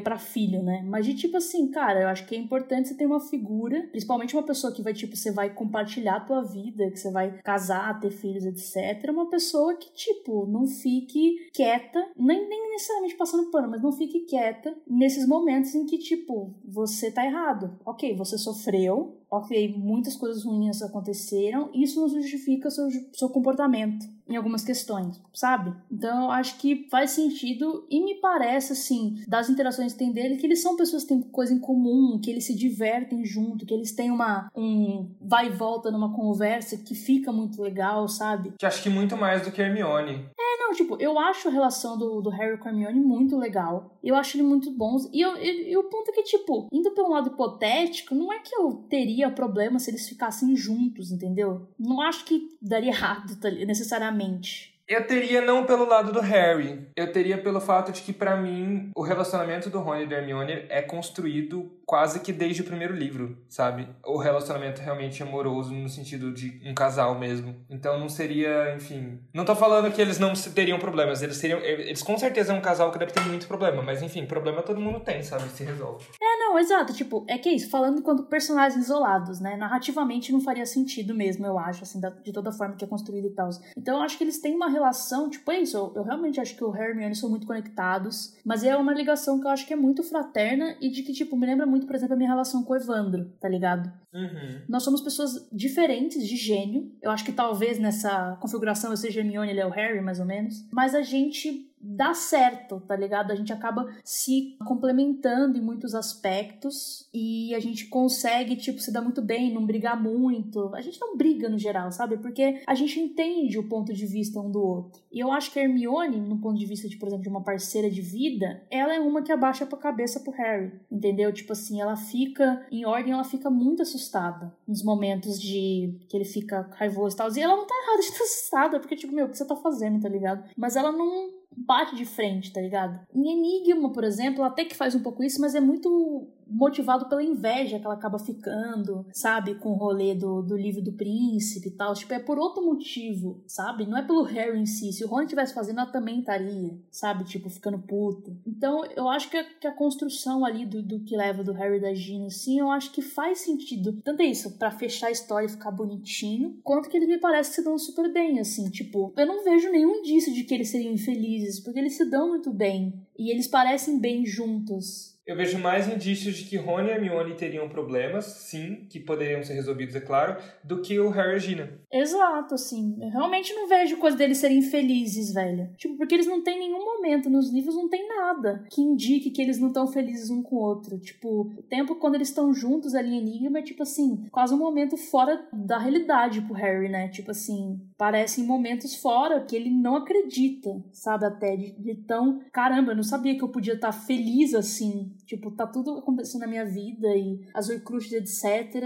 Speaker 2: para filho, né? Mas de tipo assim, cara, eu acho que é importante você ter uma figura, principalmente uma pessoa que vai, tipo, você vai compartilhar a tua vida, que você vai casar, ter filhos, etc. Uma pessoa que, tipo, não fique quieta, nem, nem necessariamente passando pano, mas não fique quieta nesses momentos em que tipo, você tá errado. Ok, você sofreu, ok, muitas coisas ruins aconteceram, isso não justifica seu, seu comportamento em algumas questões, sabe? Então eu acho que faz sentido e me parece, assim, das interações que tem dele, que eles são pessoas que têm coisa em comum, que eles se divertem junto, que eles têm uma um vai e volta numa conversa que fica muito legal, sabe?
Speaker 1: Que acho que muito mais do que Hermione.
Speaker 2: É, não, tipo, eu acho a relação do, do Harry com a Hermione muito legal. Eu acho ele muito bons. E, eu, e, o ponto é que, tipo, indo pelo lado hipotético, não é que eu teria problema se eles ficassem juntos, entendeu? Não acho que daria errado tá necessariamente.
Speaker 1: Eu teria não pelo lado do Harry, eu teria pelo fato de que para mim o relacionamento do Rony e da Hermione é construído quase que desde o primeiro livro, sabe? O relacionamento realmente amoroso no sentido de um casal mesmo. Então não seria, enfim, não tô falando que eles não teriam problemas, eles seriam, eles com certeza é um casal que deve ter muito problema, mas enfim, problema todo mundo tem, sabe? Se resolve.
Speaker 2: É, não, exato, tipo, é que é isso, falando enquanto personagens isolados, né? Narrativamente não faria sentido mesmo, eu acho, assim, de toda forma que é construído e tal. Então eu acho que eles têm uma relação, tipo, é isso, eu, eu realmente acho que o Harry e Hermione são muito conectados, mas é uma ligação que eu acho que é muito fraterna e de que, tipo, me lembra muito muito, por exemplo, a minha relação com o Evandro, tá ligado?
Speaker 1: Uhum.
Speaker 2: Nós somos pessoas diferentes de gênio. Eu acho que talvez nessa configuração eu seja Hermione e ele é o Harry, mais ou menos. Mas a gente dá certo, tá ligado? A gente acaba se complementando em muitos aspectos e a gente consegue, tipo, se dar muito bem, não brigar muito. A gente não briga no geral, sabe? Porque a gente entende o ponto de vista um do outro. E eu acho que a Hermione, no ponto de vista de, por exemplo, de uma parceira de vida, ela é uma que abaixa a cabeça pro Harry, entendeu? Tipo assim, ela fica em ordem, ela fica muito assustada nos momentos de que ele fica raivoso e tal. E ela não tá errada de estar assustada, porque, tipo, meu, o que você tá fazendo, tá ligado? Mas ela não bate de frente, tá ligado? Em Enigma, por exemplo, até que faz um pouco isso, mas é muito motivado pela inveja que ela acaba ficando, sabe? Com o rolê do, do livro do príncipe e tal. Tipo, é por outro motivo, sabe? Não é pelo Harry em si. Se o Ron estivesse fazendo, ela também estaria, sabe? Tipo, ficando puta. Então, eu acho que a, que a construção ali do, do que leva do Harry e da Gina, assim, eu acho que faz sentido. Tanto é isso, para fechar a história e ficar bonitinho, quanto que eles me parecem se dão super bem, assim. Tipo, eu não vejo nenhum indício de que eles seriam infelizes, porque eles se dão muito bem. E eles parecem bem juntos.
Speaker 1: Eu vejo mais indícios de que Rony e Hermione teriam problemas, sim, que poderiam ser resolvidos, é claro, do que o Harry e Gina.
Speaker 2: Exato, assim. Eu realmente não vejo coisa deles serem felizes, velho. Tipo, porque eles não têm nenhum momento nos livros, não tem nada que indique que eles não estão felizes um com o outro. Tipo, o tempo quando eles estão juntos ali em Enigma é, tipo assim, quase um momento fora da realidade pro Harry, né? Tipo assim, parecem momentos fora que ele não acredita, sabe? Até de, de tão. Caramba, eu não sabia que eu podia estar feliz assim Tipo, tá tudo acontecendo na minha vida e as Horcruxes, etc.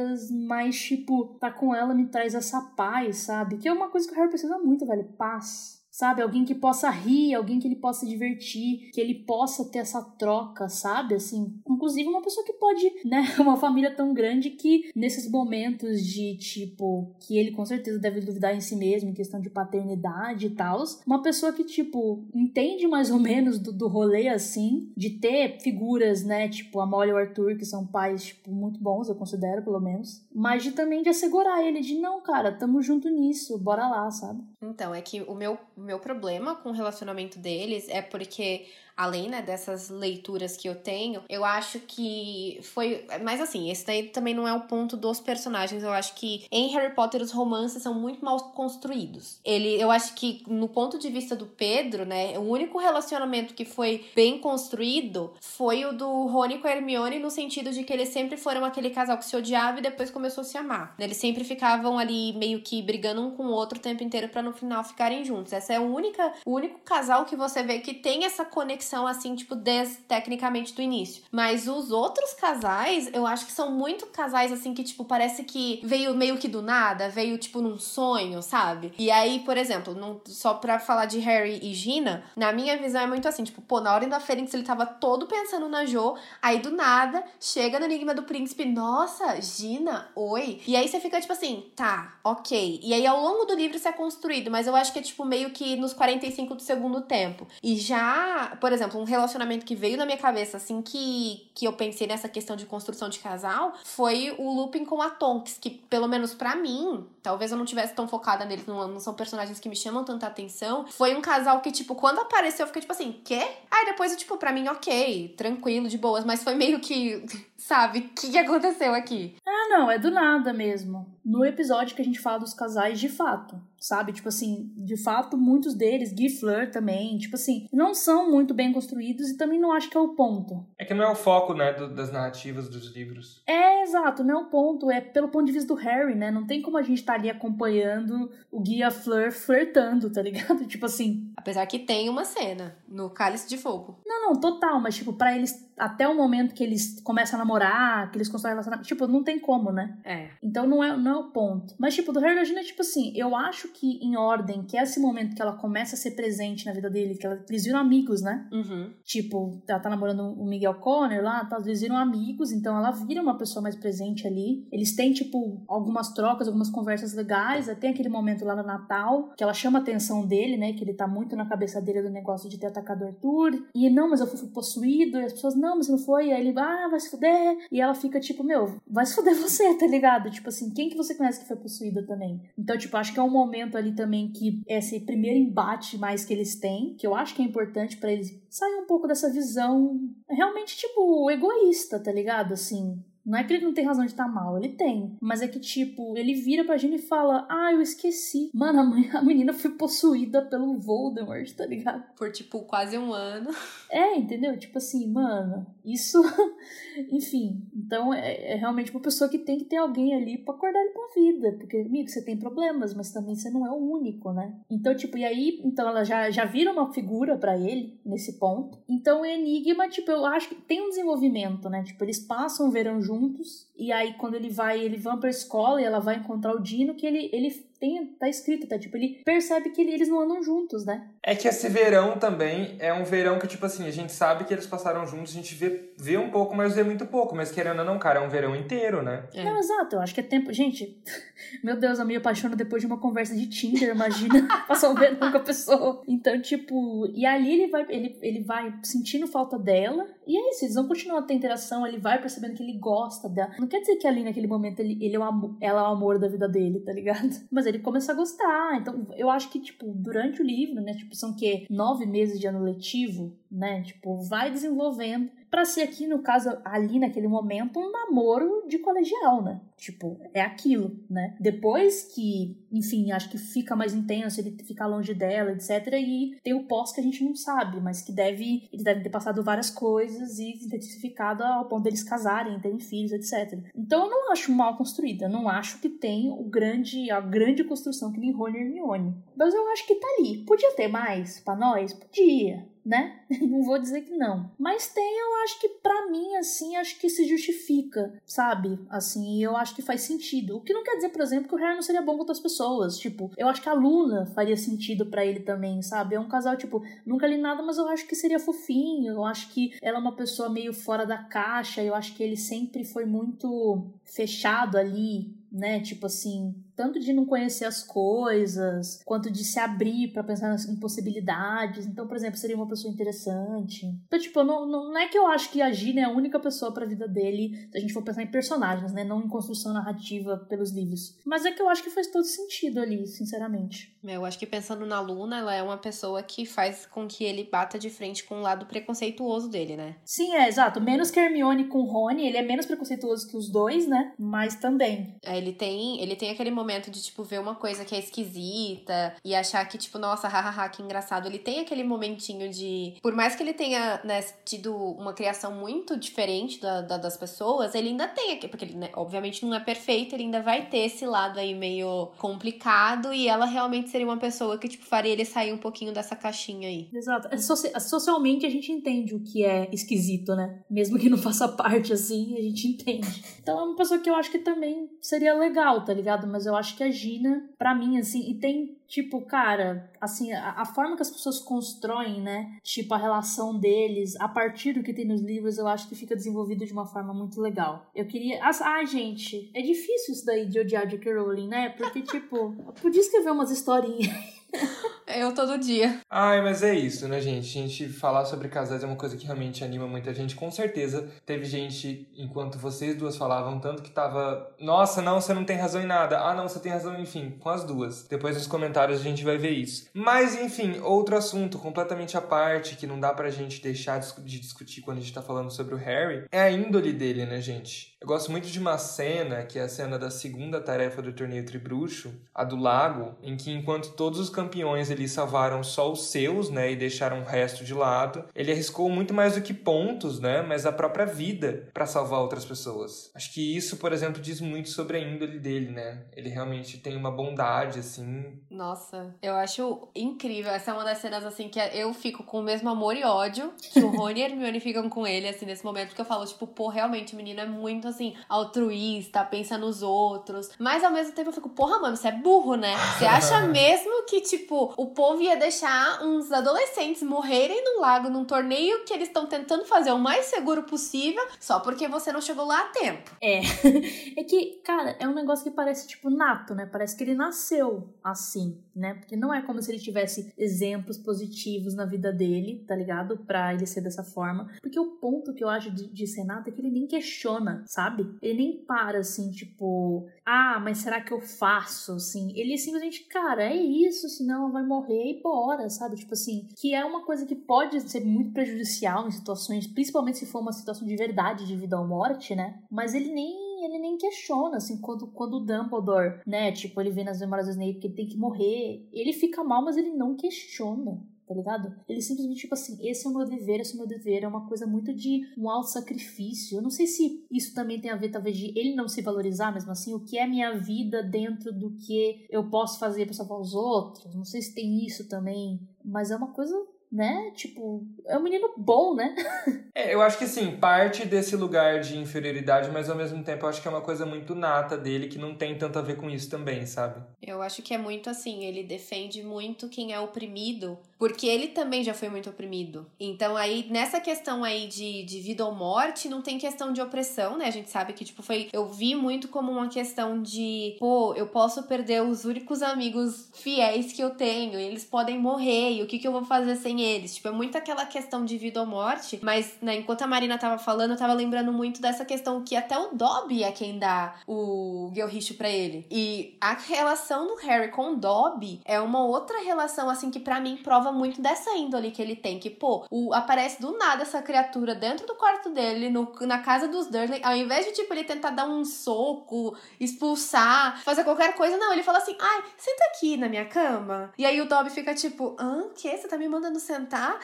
Speaker 2: Mas, tipo, tá com ela me traz essa paz, sabe? Que é uma coisa que o Harry precisa muito, velho. Paz sabe? Alguém que possa rir, alguém que ele possa divertir, que ele possa ter essa troca, sabe? Assim, inclusive uma pessoa que pode, né? Uma família tão grande que nesses momentos de tipo, que ele com certeza deve duvidar em si mesmo, em questão de paternidade e tal, uma pessoa que, tipo, entende mais ou menos do, do rolê assim, de ter figuras, né? Tipo, a Molly e o Arthur, que são pais, tipo, muito bons, eu considero, pelo menos, mas de também de assegurar ele, de não, cara, tamo junto nisso, bora lá, sabe?
Speaker 3: Então, é que o meu meu problema com o relacionamento deles é porque além né, dessas leituras que eu tenho, eu acho que foi. Mas assim, esse daí também não é o ponto dos personagens. Eu acho que em Harry Potter os romances são muito mal construídos. Ele, eu acho que no ponto de vista do Pedro, né, o único relacionamento que foi bem construído foi o do Rony com a Hermione, no sentido de que eles sempre foram aquele casal que se odiava e depois começou a se amar. Eles sempre ficavam ali meio que brigando um com o outro o tempo inteiro para no final ficarem juntos. Essa é a única, o único casal que você vê que tem essa conexão conexão, assim, tipo, desde tecnicamente do início. Mas os outros casais, eu acho que são muito casais, assim, que, tipo, parece que veio meio que do nada, veio, tipo, num sonho, sabe? E aí, por exemplo, num, só pra falar de Harry e Gina, na minha visão é muito assim, tipo, pô, na hora da Fênix ele tava todo pensando na Jo, aí do nada, chega no Enigma do Príncipe, nossa, Gina, oi. E aí você fica, tipo assim, tá, ok. E aí ao longo do livro isso é construído, mas eu acho que é, tipo, meio que nos 45 do segundo tempo. E já, por por exemplo, um relacionamento que veio na minha cabeça assim que, que eu pensei nessa questão de construção de casal foi o Lupin com a Tonks, que pelo menos para mim, talvez eu não tivesse tão focada neles, não, não, são personagens que me chamam tanta atenção. Foi um casal que, tipo, quando apareceu, eu fiquei tipo assim, quê? Aí depois, tipo, pra mim, ok, tranquilo, de boas, mas foi meio que, sabe, o que, que aconteceu aqui?
Speaker 2: Ah, não, é do nada mesmo. No episódio que a gente fala dos casais, de fato sabe? Tipo assim, de fato, muitos deles, Guy Fleur também, tipo assim, não são muito bem construídos e também não acho que é o ponto.
Speaker 1: É que não é o foco, né, do, das narrativas dos livros.
Speaker 2: É, exato, não é o ponto, é pelo ponto de vista do Harry, né? Não tem como a gente estar tá ali acompanhando o Guy e a Fleur flertando, tá ligado? Tipo assim.
Speaker 3: Apesar que tem uma cena no Cálice de Fogo.
Speaker 2: Não, não, total, mas tipo, para eles até o momento que eles começam a namorar, que eles constroem relacionamento, tipo, não tem como, né?
Speaker 3: É.
Speaker 2: Então não é, não é o ponto. Mas, tipo, do Harry e Gina, tipo assim, eu acho que em ordem, que é esse momento que ela começa a ser presente na vida dele, que ela, eles viram amigos, né?
Speaker 3: Uhum.
Speaker 2: Tipo, ela tá namorando o Miguel Conner lá, tá, eles viram amigos, então ela vira uma pessoa mais presente ali. Eles têm, tipo, algumas trocas, algumas conversas conversas legais. Tem aquele momento lá no Natal que ela chama a atenção dele, né? Que ele tá muito na cabeça dele do negócio de ter atacado o Arthur. E não, mas eu fui possuído. E as pessoas, não, mas não foi. E aí ele, ah, vai se fuder. E ela fica tipo, meu, vai se fuder você, tá ligado? Tipo assim, quem que você conhece que foi possuída também? Então, tipo, acho que é um momento ali também que esse primeiro embate mais que eles têm, que eu acho que é importante para eles sair um pouco dessa visão realmente, tipo, egoísta, tá ligado? Assim, não é que ele não tem razão de estar tá mal, ele tem. Mas é que, tipo, ele vira pra gente e fala: Ah, eu esqueci. Mano, a, mãe, a menina foi possuída pelo Voldemort, tá ligado?
Speaker 3: Por, tipo, quase um ano.
Speaker 2: É, entendeu? Tipo assim, mano, isso. Enfim. Então, é, é, realmente uma pessoa que tem que ter alguém ali pra acordar ele pra vida. Porque, amigo, você tem problemas, mas também você não é o único, né? Então, tipo, e aí, então ela já, já vira uma figura para ele nesse ponto. Então, o Enigma, tipo, eu acho que tem um desenvolvimento, né? Tipo, eles passam o verão juntos juntos. E aí, quando ele vai, ele vai pra escola e ela vai encontrar o Dino, que ele, ele tem, tá escrito, tá? Tipo, ele percebe que eles não andam juntos, né?
Speaker 1: É que esse verão também é um verão que, tipo assim, a gente sabe que eles passaram juntos, a gente vê, vê um pouco, mas vê muito pouco. Mas querendo ou não, cara, é um verão inteiro, né?
Speaker 2: É. Não, exato, eu acho que é tempo. Gente, meu Deus, a me apaixona depois de uma conversa de Tinder, imagina passar o verão com a pessoa. Então, tipo, e ali ele vai, ele, ele vai sentindo falta dela, e é isso, eles vão continuar a ter interação, ele vai percebendo que ele gosta dela. Não quer dizer que ali naquele momento ele, ele é o, ela é o amor da vida dele, tá ligado? Mas ele começa a gostar. Então, eu acho que, tipo, durante o livro, né? Tipo, são que nove meses de ano letivo, né? Tipo, vai desenvolvendo para ser aqui, no caso, ali naquele momento, um namoro de colegial, né? Tipo, é aquilo, né? Depois que, enfim, acho que fica mais intenso, ele fica longe dela, etc. E tem o pós que a gente não sabe, mas que deve, eles devem ter passado várias coisas e intensificado ao ponto deles casarem, terem filhos, etc. Então eu não acho mal construída, não acho que tem o grande, a grande construção que nem Rony e Hermione. Mas eu acho que tá ali. Podia ter mais para nós? Podia né? Não vou dizer que não. Mas tem, eu acho que para mim, assim, acho que se justifica, sabe? Assim, eu acho que faz sentido. O que não quer dizer, por exemplo, que o Harry não seria bom com outras pessoas. Tipo, eu acho que a Luna faria sentido para ele também, sabe? É um casal, tipo, nunca li nada, mas eu acho que seria fofinho. Eu acho que ela é uma pessoa meio fora da caixa. Eu acho que ele sempre foi muito fechado ali, né? Tipo assim, tanto de não conhecer as coisas, quanto de se abrir para pensar em possibilidades. Então, por exemplo, seria uma pessoa interessante. Então, tipo, não, não é que eu acho que a Gina é a única pessoa para a vida dele, se a gente for pensar em personagens, né? Não em construção narrativa pelos livros. Mas é que eu acho que faz todo sentido ali, sinceramente.
Speaker 3: É, eu acho que pensando na Luna, ela é uma pessoa que faz com que ele bata de frente com o lado preconceituoso dele, né?
Speaker 2: Sim, é, exato. Menos que Hermione com Rony, ele é menos preconceituoso que os dois, né? Mas também.
Speaker 3: É, ele tem, ele tem aquele momento de, tipo, ver uma coisa que é esquisita e achar que, tipo, nossa, hahaha, que engraçado. Ele tem aquele momentinho de. Por mais que ele tenha, né, tido uma criação muito diferente da, da das pessoas, ele ainda tem. Porque ele, né, obviamente, não é perfeito, ele ainda vai ter esse lado aí meio complicado e ela realmente seria uma pessoa que, tipo, faria ele sair um pouquinho dessa caixinha aí.
Speaker 2: Exato. É, socialmente a gente entende o que é esquisito, né? Mesmo que não faça parte assim, a gente entende. Então é uma pessoa que eu acho que também seria legal, tá ligado? Mas eu acho que a Gina, pra mim, assim, e tem, tipo, cara, assim, a, a, forma que as pessoas constroem, né? Tipo, a relação deles, a partir do que tem nos livros, eu acho que fica desenvolvido de uma forma muito legal. Eu queria. Ai, gente, é difícil isso daí de odiar J.K. Rowling, né? Porque, tipo, eu podia escrever umas historinhas.
Speaker 3: Eu todo dia.
Speaker 1: Ai, mas é isso, né, gente? A gente falar sobre casais é uma coisa que realmente anima muita gente. Com certeza teve gente, enquanto vocês duas falavam, tanto que tava. Nossa, não, você não tem razão em nada. Ah, não, você tem razão, enfim, com as duas. Depois nos comentários a gente vai ver isso. Mas, enfim, outro assunto completamente à parte que não dá pra gente deixar de discutir quando a gente tá falando sobre o Harry é a índole dele, né, gente? Eu gosto muito de uma cena, que é a cena da segunda tarefa do torneio Tribruxo, a do lago, em que enquanto todos os campeões ali salvaram só os seus, né, e deixaram o resto de lado, ele arriscou muito mais do que pontos, né, mas a própria vida para salvar outras pessoas. Acho que isso, por exemplo, diz muito sobre a índole dele, né? Ele realmente tem uma bondade assim.
Speaker 3: Nossa, eu acho incrível. Essa é uma das cenas assim que eu fico com o mesmo amor e ódio que o Rony e Hermione ficam com ele assim nesse momento, porque eu falo tipo, pô, realmente o menino é muito assim, altruísta, pensa nos outros. Mas ao mesmo tempo eu fico, porra, mano, você é burro, né? Você acha mesmo que, tipo, o povo ia deixar uns adolescentes morrerem no lago num torneio que eles estão tentando fazer o mais seguro possível, só porque você não chegou lá a tempo.
Speaker 2: É. É que, cara, é um negócio que parece, tipo, nato, né? Parece que ele nasceu assim, né? Porque não é como se ele tivesse exemplos positivos na vida dele, tá ligado? Pra ele ser dessa forma. Porque o ponto que eu acho de, de ser nato é que ele nem questiona, sabe? Ele nem para, assim, tipo, ah, mas será que eu faço, assim? Ele simplesmente, cara, é isso, senão vai morrer e bora, sabe? Tipo assim, que é uma coisa que pode ser muito prejudicial em situações, principalmente se for uma situação de verdade, de vida ou morte, né? Mas ele nem ele nem questiona, assim, quando, quando o Dumbledore, né, tipo, ele vê nas memórias do Snape que ele tem que morrer, ele fica mal, mas ele não questiona tá ligado? Ele simplesmente, tipo assim, esse é o meu dever, esse é o meu dever, é uma coisa muito de um alto sacrifício. Eu não sei se isso também tem a ver, talvez, de ele não se valorizar mesmo assim, o que é minha vida dentro do que eu posso fazer pra salvar os outros. Não sei se tem isso também, mas é uma coisa né? Tipo, é um menino bom, né?
Speaker 1: é, eu acho que sim, parte desse lugar de inferioridade, mas ao mesmo tempo eu acho que é uma coisa muito nata dele que não tem tanto a ver com isso também, sabe?
Speaker 3: Eu acho que é muito assim, ele defende muito quem é oprimido, porque ele também já foi muito oprimido. Então aí, nessa questão aí de, de vida ou morte, não tem questão de opressão, né? A gente sabe que, tipo, foi. Eu vi muito como uma questão de, pô, eu posso perder os únicos amigos fiéis que eu tenho, e eles podem morrer, e o que, que eu vou fazer sem eles. Tipo, é muito aquela questão de vida ou morte. Mas, né, enquanto a Marina tava falando, eu tava lembrando muito dessa questão que até o Dobby é quem dá o Gilricho para ele. E a relação do Harry com o Dobby é uma outra relação, assim, que para mim prova muito dessa índole que ele tem. Que, pô, o, aparece do nada essa criatura dentro do quarto dele, no, na casa dos Dursley. Ao invés de, tipo, ele tentar dar um soco, expulsar, fazer qualquer coisa, não. Ele fala assim, ai, senta aqui na minha cama. E aí o Dobby fica tipo, hã? Que? Você tá me mandando sentar.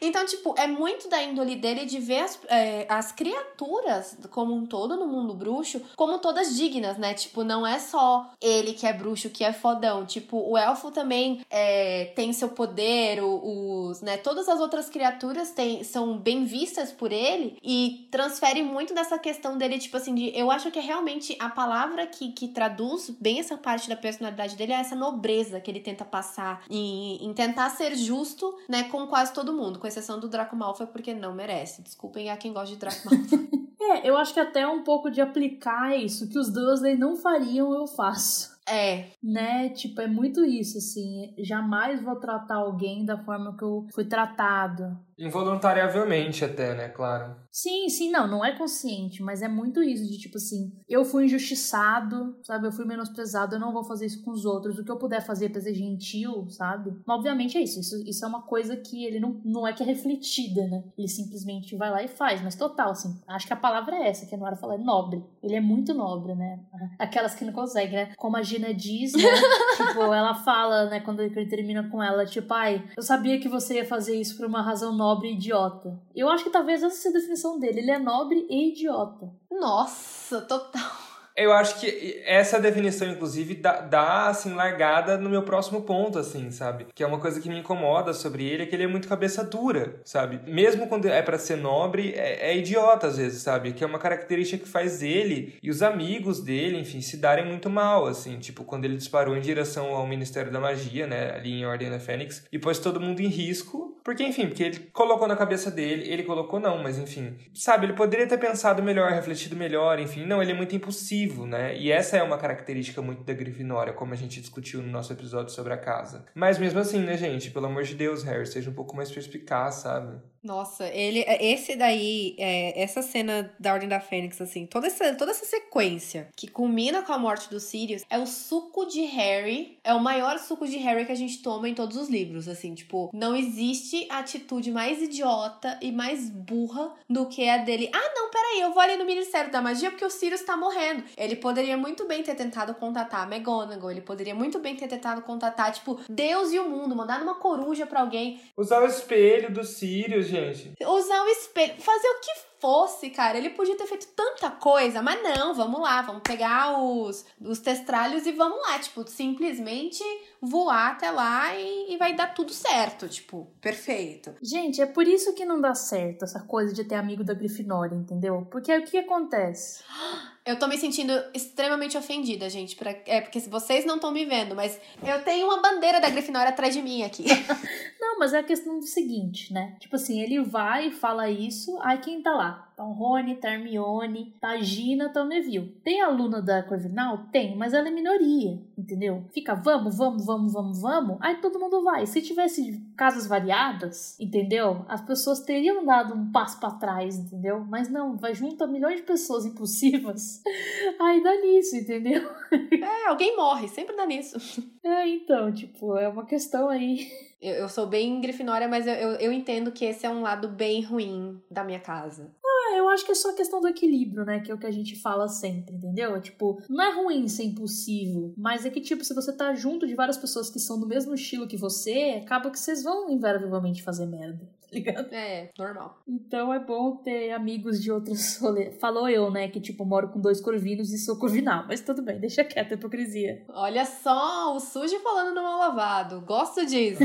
Speaker 3: Então, tipo, é muito da índole dele de ver as, é, as criaturas como um todo no mundo bruxo como todas dignas, né? Tipo, não é só ele que é bruxo, que é fodão. Tipo, o elfo também é, tem seu poder, os, né? Todas as outras criaturas têm, são bem vistas por ele e transfere muito dessa questão dele, tipo assim, de eu acho que é realmente a palavra que, que traduz bem essa parte da personalidade dele é essa nobreza que ele tenta passar em, em tentar ser justo, né, com quase todo mundo, com exceção do Draco Malfoy, porque não merece. Desculpem a quem gosta de Draco Malfoy.
Speaker 2: é, eu acho que até um pouco de aplicar isso, que os Dursley não fariam, eu faço.
Speaker 3: É.
Speaker 2: Né? Tipo, é muito isso, assim. Jamais vou tratar alguém da forma que eu fui tratado.
Speaker 1: Involuntariamente até, né? Claro.
Speaker 2: Sim, sim, não, não é consciente, mas é muito isso de tipo assim, eu fui injustiçado, sabe? Eu fui menosprezado, eu não vou fazer isso com os outros. O que eu puder fazer pra ser gentil, sabe? Mas, obviamente é isso. isso. Isso é uma coisa que ele não, não é que é refletida, né? Ele simplesmente vai lá e faz, mas total, assim. Acho que a palavra é essa que a Nora falou, é nobre. Ele é muito nobre, né? Aquelas que não conseguem, né? Como a Gina diz, né? tipo, ela fala, né, quando ele termina com ela, tipo, ai, eu sabia que você ia fazer isso por uma razão nobre e idiota. Eu acho que talvez essa seja a definição dele. Ele é nobre e idiota.
Speaker 3: Nossa, total.
Speaker 1: Eu acho que essa definição, inclusive, dá, dá, assim, largada no meu próximo ponto, assim, sabe? Que é uma coisa que me incomoda sobre ele, é que ele é muito cabeça dura, sabe? Mesmo quando é para ser nobre, é, é, idiota às vezes, sabe? Que é uma característica que faz ele e os amigos dele, enfim, se darem muito mal, assim. Tipo, quando ele disparou em direção ao Ministério da Magia, né? Ali em Ordem da Fênix, e pôs todo mundo em risco, porque, enfim, porque ele colocou na cabeça dele, ele colocou não, mas enfim. Sabe, ele poderia ter pensado melhor, refletido melhor, enfim. Não, ele é muito né? E essa é uma característica muito da Grifinória, como a gente discutiu no nosso episódio sobre a casa. Mas mesmo assim, né, gente? Pelo amor de Deus, Harry, seja um pouco mais perspicaz, sabe?
Speaker 3: Nossa, ele, esse daí, é, essa cena da Ordem da Fênix, assim, toda essa, toda essa sequência que culmina com a morte do Sirius, é o suco de Harry, é o maior suco de Harry que a gente toma em todos os livros, assim, tipo, não existe atitude mais idiota e mais burra do que a dele. Ah, não, peraí, eu vou ali no Ministério da Magia porque o Sirius tá morrendo. Ele poderia muito bem ter tentado contatar a McGonagall, ele poderia muito bem ter tentado contatar, tipo, Deus e o mundo, mandar uma coruja para alguém.
Speaker 1: Usar o espelho do Sirius, gente.
Speaker 3: Usar o espelho, fazer o que fosse, cara. Ele podia ter feito tanta coisa, mas não, vamos lá, vamos pegar os, os testralhos e vamos lá, tipo, simplesmente voar até lá e, e, vai dar tudo certo, tipo, perfeito.
Speaker 2: Gente, é por isso que não dá certo essa coisa de ter amigo da Grifinória, entendeu? Porque o que acontece?
Speaker 3: Eu tô me sentindo extremamente ofendida, gente. Pra... É, porque vocês não estão me vendo, mas eu tenho uma bandeira da Grifinória atrás de mim aqui.
Speaker 2: não, mas é a questão do seguinte, né? Tipo assim, ele vai e fala isso, aí quem tá lá? Tá o Rony, tá a Hermione, tá a Gina, Neville. Tem aluna da Corvinal? Tem, mas ela é minoria, entendeu? Fica vamos, vamos, vamos, vamos, vamos, aí todo mundo vai. Se tivesse casas variadas, entendeu? As pessoas teriam dado um passo para trás, entendeu? Mas não, vai junto a milhões de pessoas impulsivas, aí dá nisso, entendeu?
Speaker 3: É, alguém morre, sempre dá nisso.
Speaker 2: É, então, tipo, é uma questão aí
Speaker 3: eu, eu, sou bem grifinória, mas eu, eu, eu, entendo que esse é um lado bem ruim da minha casa
Speaker 2: eu acho que é só questão do equilíbrio, né? Que é o que a gente fala sempre, entendeu? É, tipo, não é ruim ser impossível, mas é que, tipo, se você tá junto de várias pessoas que são do mesmo estilo que você, acaba que vocês vão invariavelmente fazer merda ligado?
Speaker 3: É, normal.
Speaker 2: Então é bom ter amigos de outros rolês. Falou eu, né, que tipo, moro com dois corvinos e sou corvinal. Mas tudo bem, deixa quieto a hipocrisia.
Speaker 3: Olha só, o sujo falando no mal lavado. Gosto disso.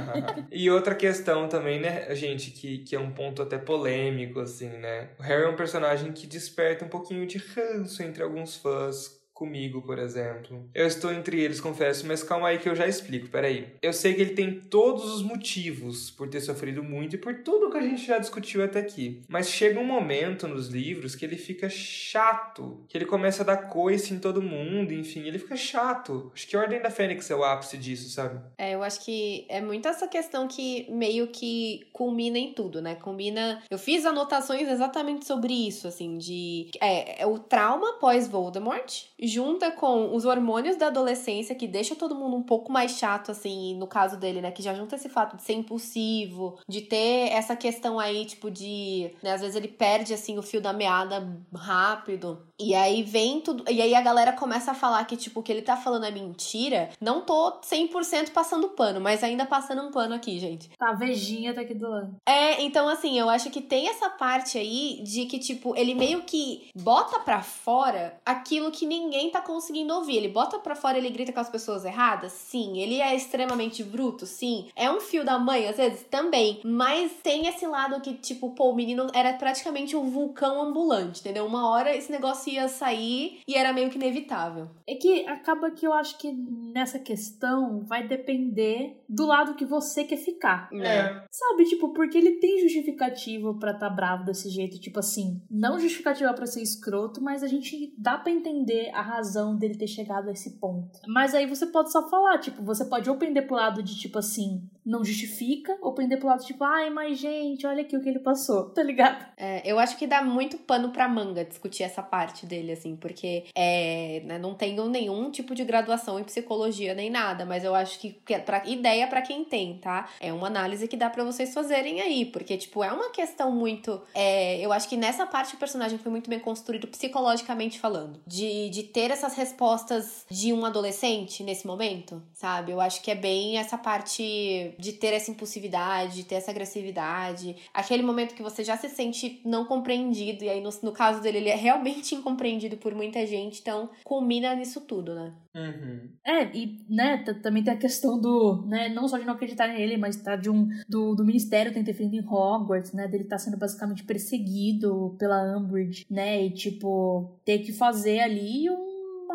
Speaker 1: e outra questão também, né, gente, que, que é um ponto até polêmico, assim, né? O Harry é um personagem que desperta um pouquinho de ranço entre alguns fãs comigo, por exemplo. Eu estou entre eles, confesso, mas calma aí que eu já explico, peraí. Eu sei que ele tem todos os motivos por ter sofrido muito e por tudo que a gente já discutiu até aqui. Mas chega um momento nos livros que ele fica chato, que ele começa a dar coice em todo mundo, enfim, ele fica chato. Acho que a Ordem da Fênix é o ápice disso, sabe?
Speaker 3: É, eu acho que é muito essa questão que meio que culmina em tudo, né? Combina. Eu fiz anotações exatamente sobre isso, assim, de. É, é o trauma pós-Voldemort junta com os hormônios da adolescência, que deixa todo mundo um pouco mais chato, assim, no caso dele, né? Que já junta esse fato de ser impulsivo, de ter essa questão aí, tipo, de. Né, às vezes ele perde, assim, o fio da meada rápido. E aí vem tudo. E aí a galera começa a falar que, tipo, o que ele tá falando é mentira. Não tô 100% passando pano, mas ainda passando um pano aqui, gente.
Speaker 2: Tá, a vejinha tá aqui do lado.
Speaker 3: É, então, assim, eu acho que tem essa parte aí de que, tipo, ele meio que bota pra fora aquilo que ninguém ninguém tá conseguindo ouvir. Ele bota pra fora, ele grita com as pessoas erradas? Sim. Ele é extremamente bruto? Sim. É um fio da mãe, às vezes? Também. Mas tem esse lado que, tipo, pô, o menino era praticamente um vulcão ambulante, entendeu? Uma hora esse negócio ia sair e era meio que inevitável.
Speaker 2: É que acaba que eu acho que nessa questão vai depender do lado que você quer ficar.
Speaker 1: É.
Speaker 2: Sabe, tipo, porque ele tem justificativa para tá bravo desse jeito, tipo assim, não justificativa para ser escroto, mas a gente dá para entender a razão dele ter chegado a esse ponto. Mas aí você pode só falar, tipo, você pode ou pender pro lado de tipo assim, não justifica, ou pender pro lado tipo, ai, mas gente, olha aqui o que ele passou, tá ligado?
Speaker 3: É, eu acho que dá muito pano pra manga discutir essa parte dele, assim, porque é, né, não tenho nenhum tipo de graduação em psicologia nem nada, mas eu acho que, que é pra, ideia para quem tem, tá? É uma análise que dá para vocês fazerem aí, porque, tipo, é uma questão muito. É, eu acho que nessa parte o personagem foi muito bem construído psicologicamente falando, de, de ter essas respostas de um adolescente nesse momento, sabe? Eu acho que é bem essa parte de ter essa impulsividade, de ter essa agressividade, aquele momento que você já se sente não compreendido, e aí no, no caso dele, ele é realmente incompreendido por muita gente, então culmina nisso tudo, né?
Speaker 1: Uhum.
Speaker 2: É, e né, também tem a questão do, né, não só de não acreditar nele, mas tá de um do, do ministério ter interferido em Hogwarts, né, dele tá sendo basicamente perseguido pela Umbridge, né, e tipo ter que fazer ali um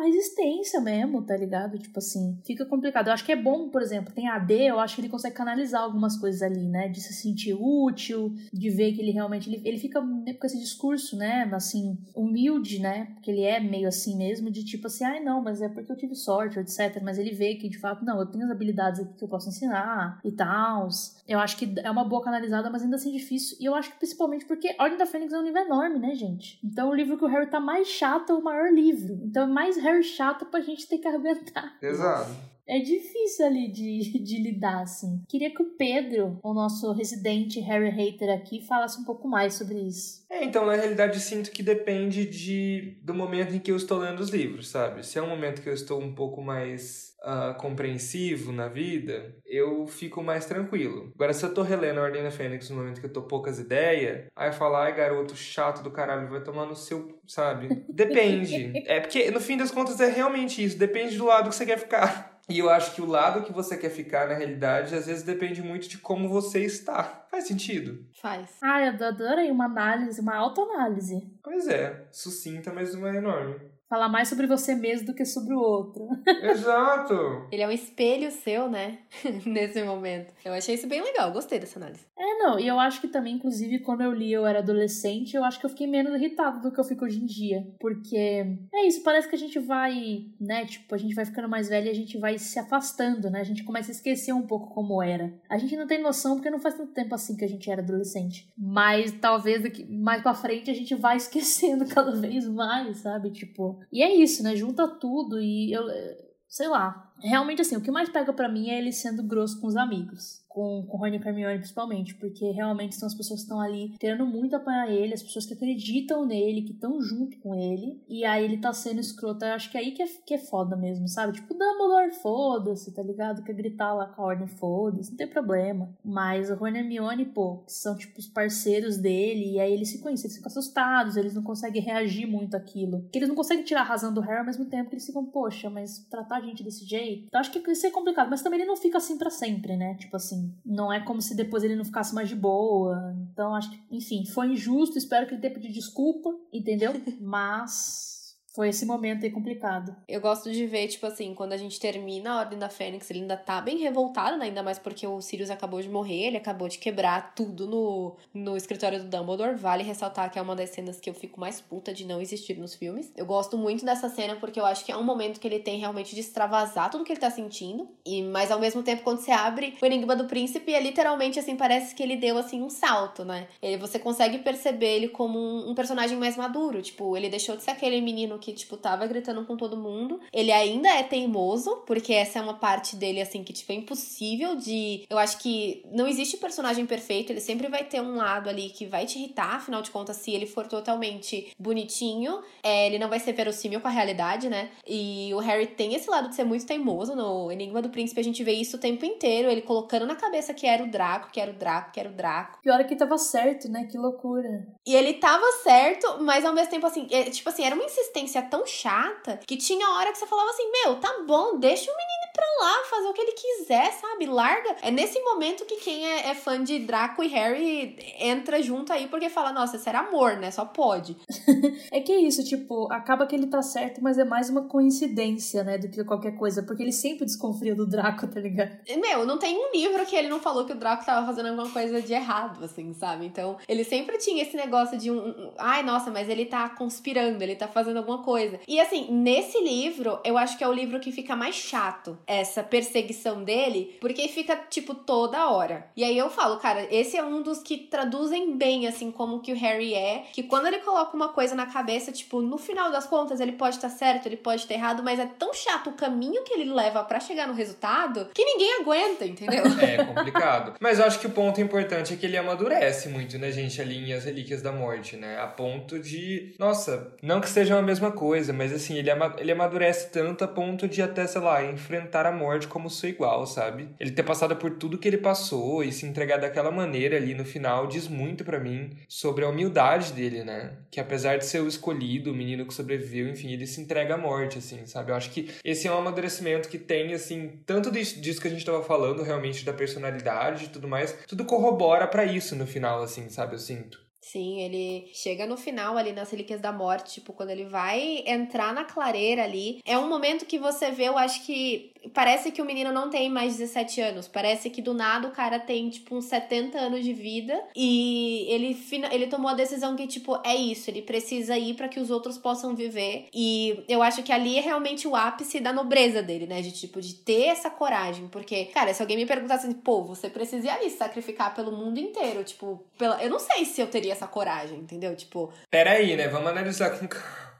Speaker 2: uma resistência mesmo, tá ligado? Tipo assim, fica complicado. Eu acho que é bom, por exemplo, tem AD, eu acho que ele consegue canalizar algumas coisas ali, né? De se sentir útil, de ver que ele realmente. Ele, ele fica com esse discurso, né? Assim, humilde, né? Porque ele é meio assim mesmo, de tipo assim, ai ah, não, mas é porque eu tive sorte, etc. Mas ele vê que de fato, não, eu tenho as habilidades aqui que eu posso ensinar e tal. Eu acho que é uma boa canalizada, mas ainda assim difícil. E eu acho que principalmente porque Ordem da Fênix é um livro enorme, né, gente? Então o livro que o Harry tá mais chato é o maior livro. Então é mais Harry Harry chato pra gente ter que aguentar.
Speaker 1: Exato
Speaker 2: é difícil ali de, de lidar, assim. Queria que o Pedro, o nosso residente Harry Hater aqui, falasse um pouco mais sobre isso.
Speaker 1: É, então, na realidade, sinto que depende de, do momento em que eu estou lendo os livros, sabe? Se é um momento que eu estou um pouco mais uh, compreensivo na vida, eu fico mais tranquilo. Agora, se eu tô relendo a Ordem da Fênix no momento que eu tô poucas ideias, aí eu falo, ai, garoto chato do caralho, vai tomar no seu, sabe? Depende. é porque, no fim das contas, é realmente isso. Depende do lado que você quer ficar. E eu acho que o lado que você quer ficar, na realidade, às vezes depende muito de como você está. Faz sentido?
Speaker 3: Faz.
Speaker 2: Ah, eu adorei uma análise, uma autoanálise.
Speaker 1: Pois é, sucinta, mas não é enorme.
Speaker 2: Falar mais sobre você mesmo do que sobre o outro.
Speaker 1: Exato!
Speaker 3: Ele é um espelho seu, né? Nesse momento. Eu achei isso bem legal, gostei dessa análise.
Speaker 2: É, não, e eu acho que também, inclusive, quando eu li eu era adolescente, eu acho que eu fiquei menos irritada do que eu fico hoje em dia. Porque é isso, parece que a gente vai, né, tipo, a gente vai ficando mais velha e a gente vai se afastando, né? A gente começa a esquecer um pouco como era. A gente não tem noção porque não faz tanto tempo assim que a gente era adolescente. Mas talvez daqui, mais pra frente a gente vai esquecendo cada vez mais, sabe? Tipo, e é isso, né? Junta tudo e eu. Sei lá. Realmente, assim, o que mais pega para mim é ele sendo grosso com os amigos com, com Rony Carmione principalmente, porque realmente são as pessoas que estão ali querendo muito apanhar ele, as pessoas que acreditam nele, que estão junto com ele, e aí ele tá sendo escroto. Eu acho que é aí que é, que é foda mesmo, sabe? Tipo, Dumbledore, foda-se, tá ligado? Quer gritar lá com a ordem, foda-se, não tem problema. Mas o Rony Hermione, pô, são tipo os parceiros dele, e aí eles se conhecem, eles ficam assustados, eles não conseguem reagir muito àquilo. Porque eles não conseguem tirar a razão do Harry ao mesmo tempo que eles ficam, poxa, mas tratar a gente desse jeito. Então acho que isso é complicado, mas também ele não fica assim para sempre, né? Tipo assim, não é como se depois ele não ficasse mais de boa. Então, acho que, enfim, foi injusto. Espero que ele tenha pedido desculpa, entendeu? Mas foi esse momento aí complicado.
Speaker 3: Eu gosto de ver, tipo assim, quando a gente termina a Ordem da Fênix, ele ainda tá bem revoltado, né? Ainda mais porque o Sirius acabou de morrer, ele acabou de quebrar tudo no, no escritório do Dumbledore. Vale ressaltar que é uma das cenas que eu fico mais puta de não existir nos filmes. Eu gosto muito dessa cena porque eu acho que é um momento que ele tem realmente de extravasar tudo que ele tá sentindo. E, mas ao mesmo tempo, quando você abre o Enigma do Príncipe, é literalmente assim, parece que ele deu assim um salto, né? Ele, você consegue perceber ele como um, um personagem mais maduro. Tipo, ele deixou de ser aquele menino que, tipo, tava gritando com todo mundo. Ele ainda é teimoso, porque essa é uma parte dele, assim, que, tipo, é impossível de. Eu acho que não existe personagem perfeito, ele sempre vai ter um lado ali que vai te irritar, afinal de contas, se ele for totalmente bonitinho, é, ele não vai ser verossímil com a realidade, né? E o Harry tem esse lado de ser muito teimoso. No Enigma do Príncipe, a gente vê isso o tempo inteiro, ele colocando na cabeça que era o Draco, que era o Draco, que era o Draco.
Speaker 2: Pior é que tava certo, né? Que loucura.
Speaker 3: E ele tava certo, mas ao mesmo tempo, assim, é, tipo assim, era uma insistência tão chata que tinha hora que você falava assim: Meu, tá bom, deixa o menino pra lá, fazer o que ele quiser, sabe? Larga. É nesse momento que quem é, é fã de Draco e Harry entra junto aí porque fala: Nossa, isso era amor, né? Só pode.
Speaker 2: é que é isso, tipo, acaba que ele tá certo, mas é mais uma coincidência, né? Do que qualquer coisa, porque ele sempre desconfia do Draco, tá ligado?
Speaker 3: Meu, não tem um livro que ele não falou que o Draco tava fazendo alguma coisa de errado, assim, sabe? Então, ele sempre tinha esse negócio de um. um Ai, nossa, mas ele tá conspirando, ele tá fazendo alguma coisa. E assim, nesse livro, eu acho que é o livro que fica mais chato, essa perseguição dele, porque fica, tipo, toda hora. E aí eu falo, cara, esse é um dos que traduzem bem, assim, como que o Harry é, que quando ele coloca uma coisa na cabeça, tipo, no final das contas, ele pode estar tá certo, ele pode estar errado, mas é tão chato o caminho que ele leva para chegar no resultado que ninguém aguenta, entendeu?
Speaker 1: É complicado. mas eu acho que o ponto importante é que ele amadurece muito, né, gente, ali em As Relíquias da Morte, né? A ponto de, nossa, não que seja a mesma coisa, mas assim, ele, ele amadurece tanto a ponto de até, sei lá, enfrentar a morte como seu igual, sabe? Ele ter passado por tudo que ele passou e se entregar daquela maneira ali no final diz muito para mim sobre a humildade dele, né? Que apesar de ser o escolhido, o menino que sobreviveu, enfim, ele se entrega à morte, assim, sabe? Eu acho que esse é um amadurecimento que tem, assim, tanto disso que a gente tava falando, realmente, da personalidade e tudo mais, tudo corrobora para isso no final, assim, sabe? Eu sinto.
Speaker 3: Sim, ele chega no final ali nas Relíquias da Morte, tipo, quando ele vai entrar na clareira ali. É um momento que você vê, eu acho que parece que o menino não tem mais 17 anos. Parece que do nada o cara tem, tipo, uns 70 anos de vida. E ele, ele tomou a decisão que, tipo, é isso. Ele precisa ir para que os outros possam viver. E eu acho que ali é realmente o ápice da nobreza dele, né? De, tipo, de ter essa coragem. Porque, cara, se alguém me perguntasse assim, pô, você precisa ir ali se sacrificar pelo mundo inteiro. Tipo, pela... eu não sei se eu teria essa coragem, entendeu? Tipo.
Speaker 1: Peraí, né? Vamos analisar com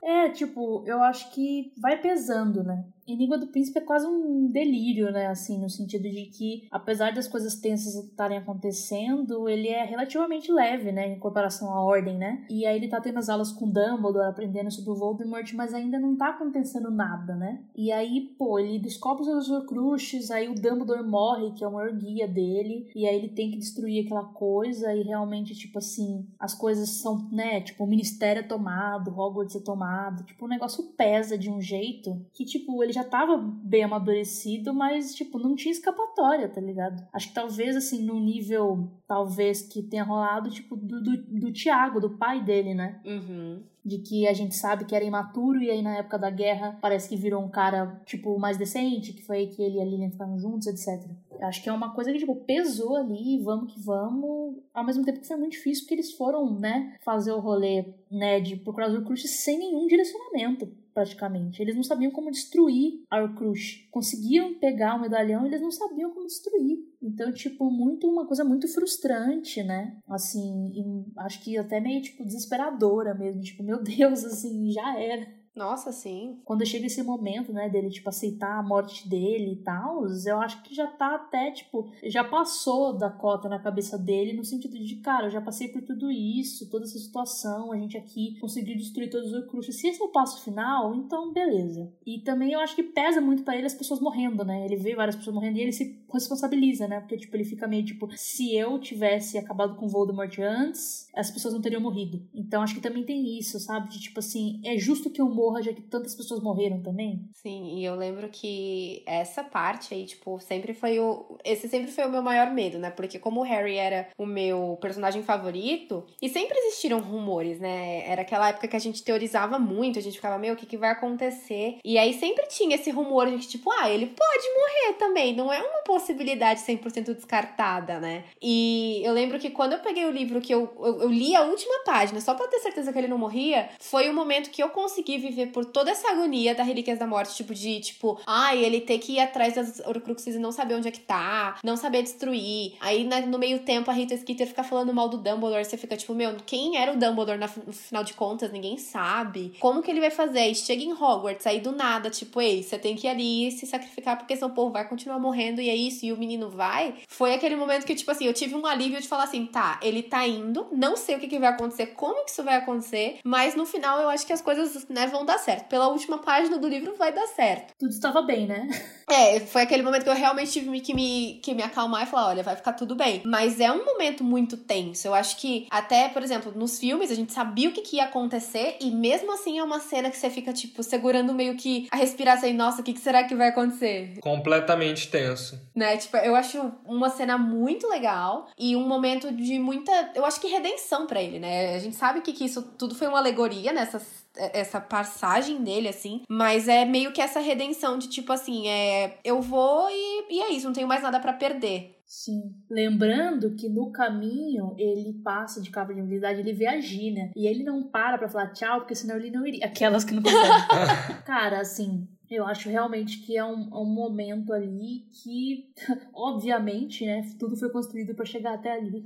Speaker 2: é, tipo, eu acho que vai pesando, né? Enigma do Príncipe é quase um delírio, né? Assim, no sentido de que, apesar das coisas tensas estarem acontecendo, ele é relativamente leve, né? Em comparação à Ordem, né? E aí ele tá tendo as aulas com Dumbledore, aprendendo sobre o Voldemort, mas ainda não tá acontecendo nada, né? E aí, pô, ele descobre os Horcruxes, aí o Dumbledore morre, que é o maior guia dele, e aí ele tem que destruir aquela coisa, e realmente, tipo assim, as coisas são, né? Tipo, o Ministério é tomado, Hogwarts é tomado, tipo, o negócio pesa de um jeito que, tipo, ele já já tava bem amadurecido, mas, tipo, não tinha escapatória, tá ligado? Acho que talvez, assim, num nível, talvez, que tenha rolado, tipo, do, do, do Tiago, do pai dele, né?
Speaker 3: Uhum
Speaker 2: de que a gente sabe que era imaturo e aí na época da guerra parece que virou um cara, tipo, mais decente, que foi aí que ele e a Lilian ficaram juntos, etc. Acho que é uma coisa que, tipo, pesou ali, vamos que vamos, ao mesmo tempo que foi muito difícil porque eles foram, né, fazer o rolê, né, de procurar o Horcrux sem nenhum direcionamento praticamente. Eles não sabiam como destruir a Horcrux. Conseguiam pegar o medalhão, eles não sabiam como destruir. Então, tipo, muito uma coisa muito frustrante, né? Assim, acho que até meio tipo desesperadora mesmo, tipo, meu Deus, assim, já era.
Speaker 3: Nossa, sim.
Speaker 2: Quando chega esse momento, né, dele, tipo, aceitar a morte dele e tal, eu acho que já tá até, tipo, já passou da cota na cabeça dele, no sentido de, cara, eu já passei por tudo isso, toda essa situação, a gente aqui conseguiu destruir todos os Horcruxes. Se esse é o passo final, então beleza. E também eu acho que pesa muito para ele as pessoas morrendo, né? Ele vê várias pessoas morrendo e ele se responsabiliza, né? Porque, tipo, ele fica meio, tipo, se eu tivesse acabado com Voldemort antes, as pessoas não teriam morrido. Então acho que também tem isso, sabe? De, tipo assim, é justo que eu morra, já que tantas pessoas morreram também.
Speaker 3: Sim, e eu lembro que essa parte aí, tipo, sempre foi o. Esse sempre foi o meu maior medo, né? Porque como o Harry era o meu personagem favorito, e sempre existiram rumores, né? Era aquela época que a gente teorizava muito, a gente ficava, meu, o que, que vai acontecer? E aí sempre tinha esse rumor de que, tipo, ah, ele pode morrer também, não é uma possibilidade 100% descartada, né? E eu lembro que quando eu peguei o livro que eu, eu, eu li a última página, só pra ter certeza que ele não morria, foi o momento que eu consegui viver por toda essa agonia da Relíquias da Morte, tipo, de, tipo, ai, ele ter que ir atrás das Horcruxes e não saber onde é que tá, não saber destruir. Aí, no meio tempo, a Rita Skeeter fica falando mal do Dumbledore, você fica, tipo, meu, quem era o Dumbledore no final de contas? Ninguém sabe. Como que ele vai fazer? E chega em Hogwarts, aí do nada, tipo, ei, você tem que ir ali se sacrificar porque o povo vai continuar morrendo e é isso, e o menino vai. Foi aquele momento que, tipo assim, eu tive um alívio de falar assim, tá, ele tá indo, não sei o que, que vai acontecer, como que isso vai acontecer, mas no final eu acho que as coisas, né, vão dar certo. Pela última página do livro vai dar certo.
Speaker 2: Tudo estava bem, né?
Speaker 3: É, foi aquele momento que eu realmente tive que me, que me acalmar e falar: olha, vai ficar tudo bem. Mas é um momento muito tenso. Eu acho que, até, por exemplo, nos filmes, a gente sabia o que, que ia acontecer, e mesmo assim é uma cena que você fica, tipo, segurando meio que a respiração e, nossa, o que, que será que vai acontecer?
Speaker 1: Completamente tenso.
Speaker 3: Né? Tipo, eu acho uma cena muito legal e um momento de muita, eu acho que redenção para ele, né? A gente sabe que, que isso tudo foi uma alegoria nessas essa passagem dele, assim. Mas é meio que essa redenção de tipo assim, é. Eu vou e, e é isso, não tenho mais nada para perder.
Speaker 2: Sim. Lembrando que no caminho ele passa de capa de habilidade, ele vê a Gina. E ele não para pra falar tchau, porque senão ele não iria. Aquelas que não conseguem. Cara, assim, eu acho realmente que é um, um momento ali que, obviamente, né, tudo foi construído para chegar até ali.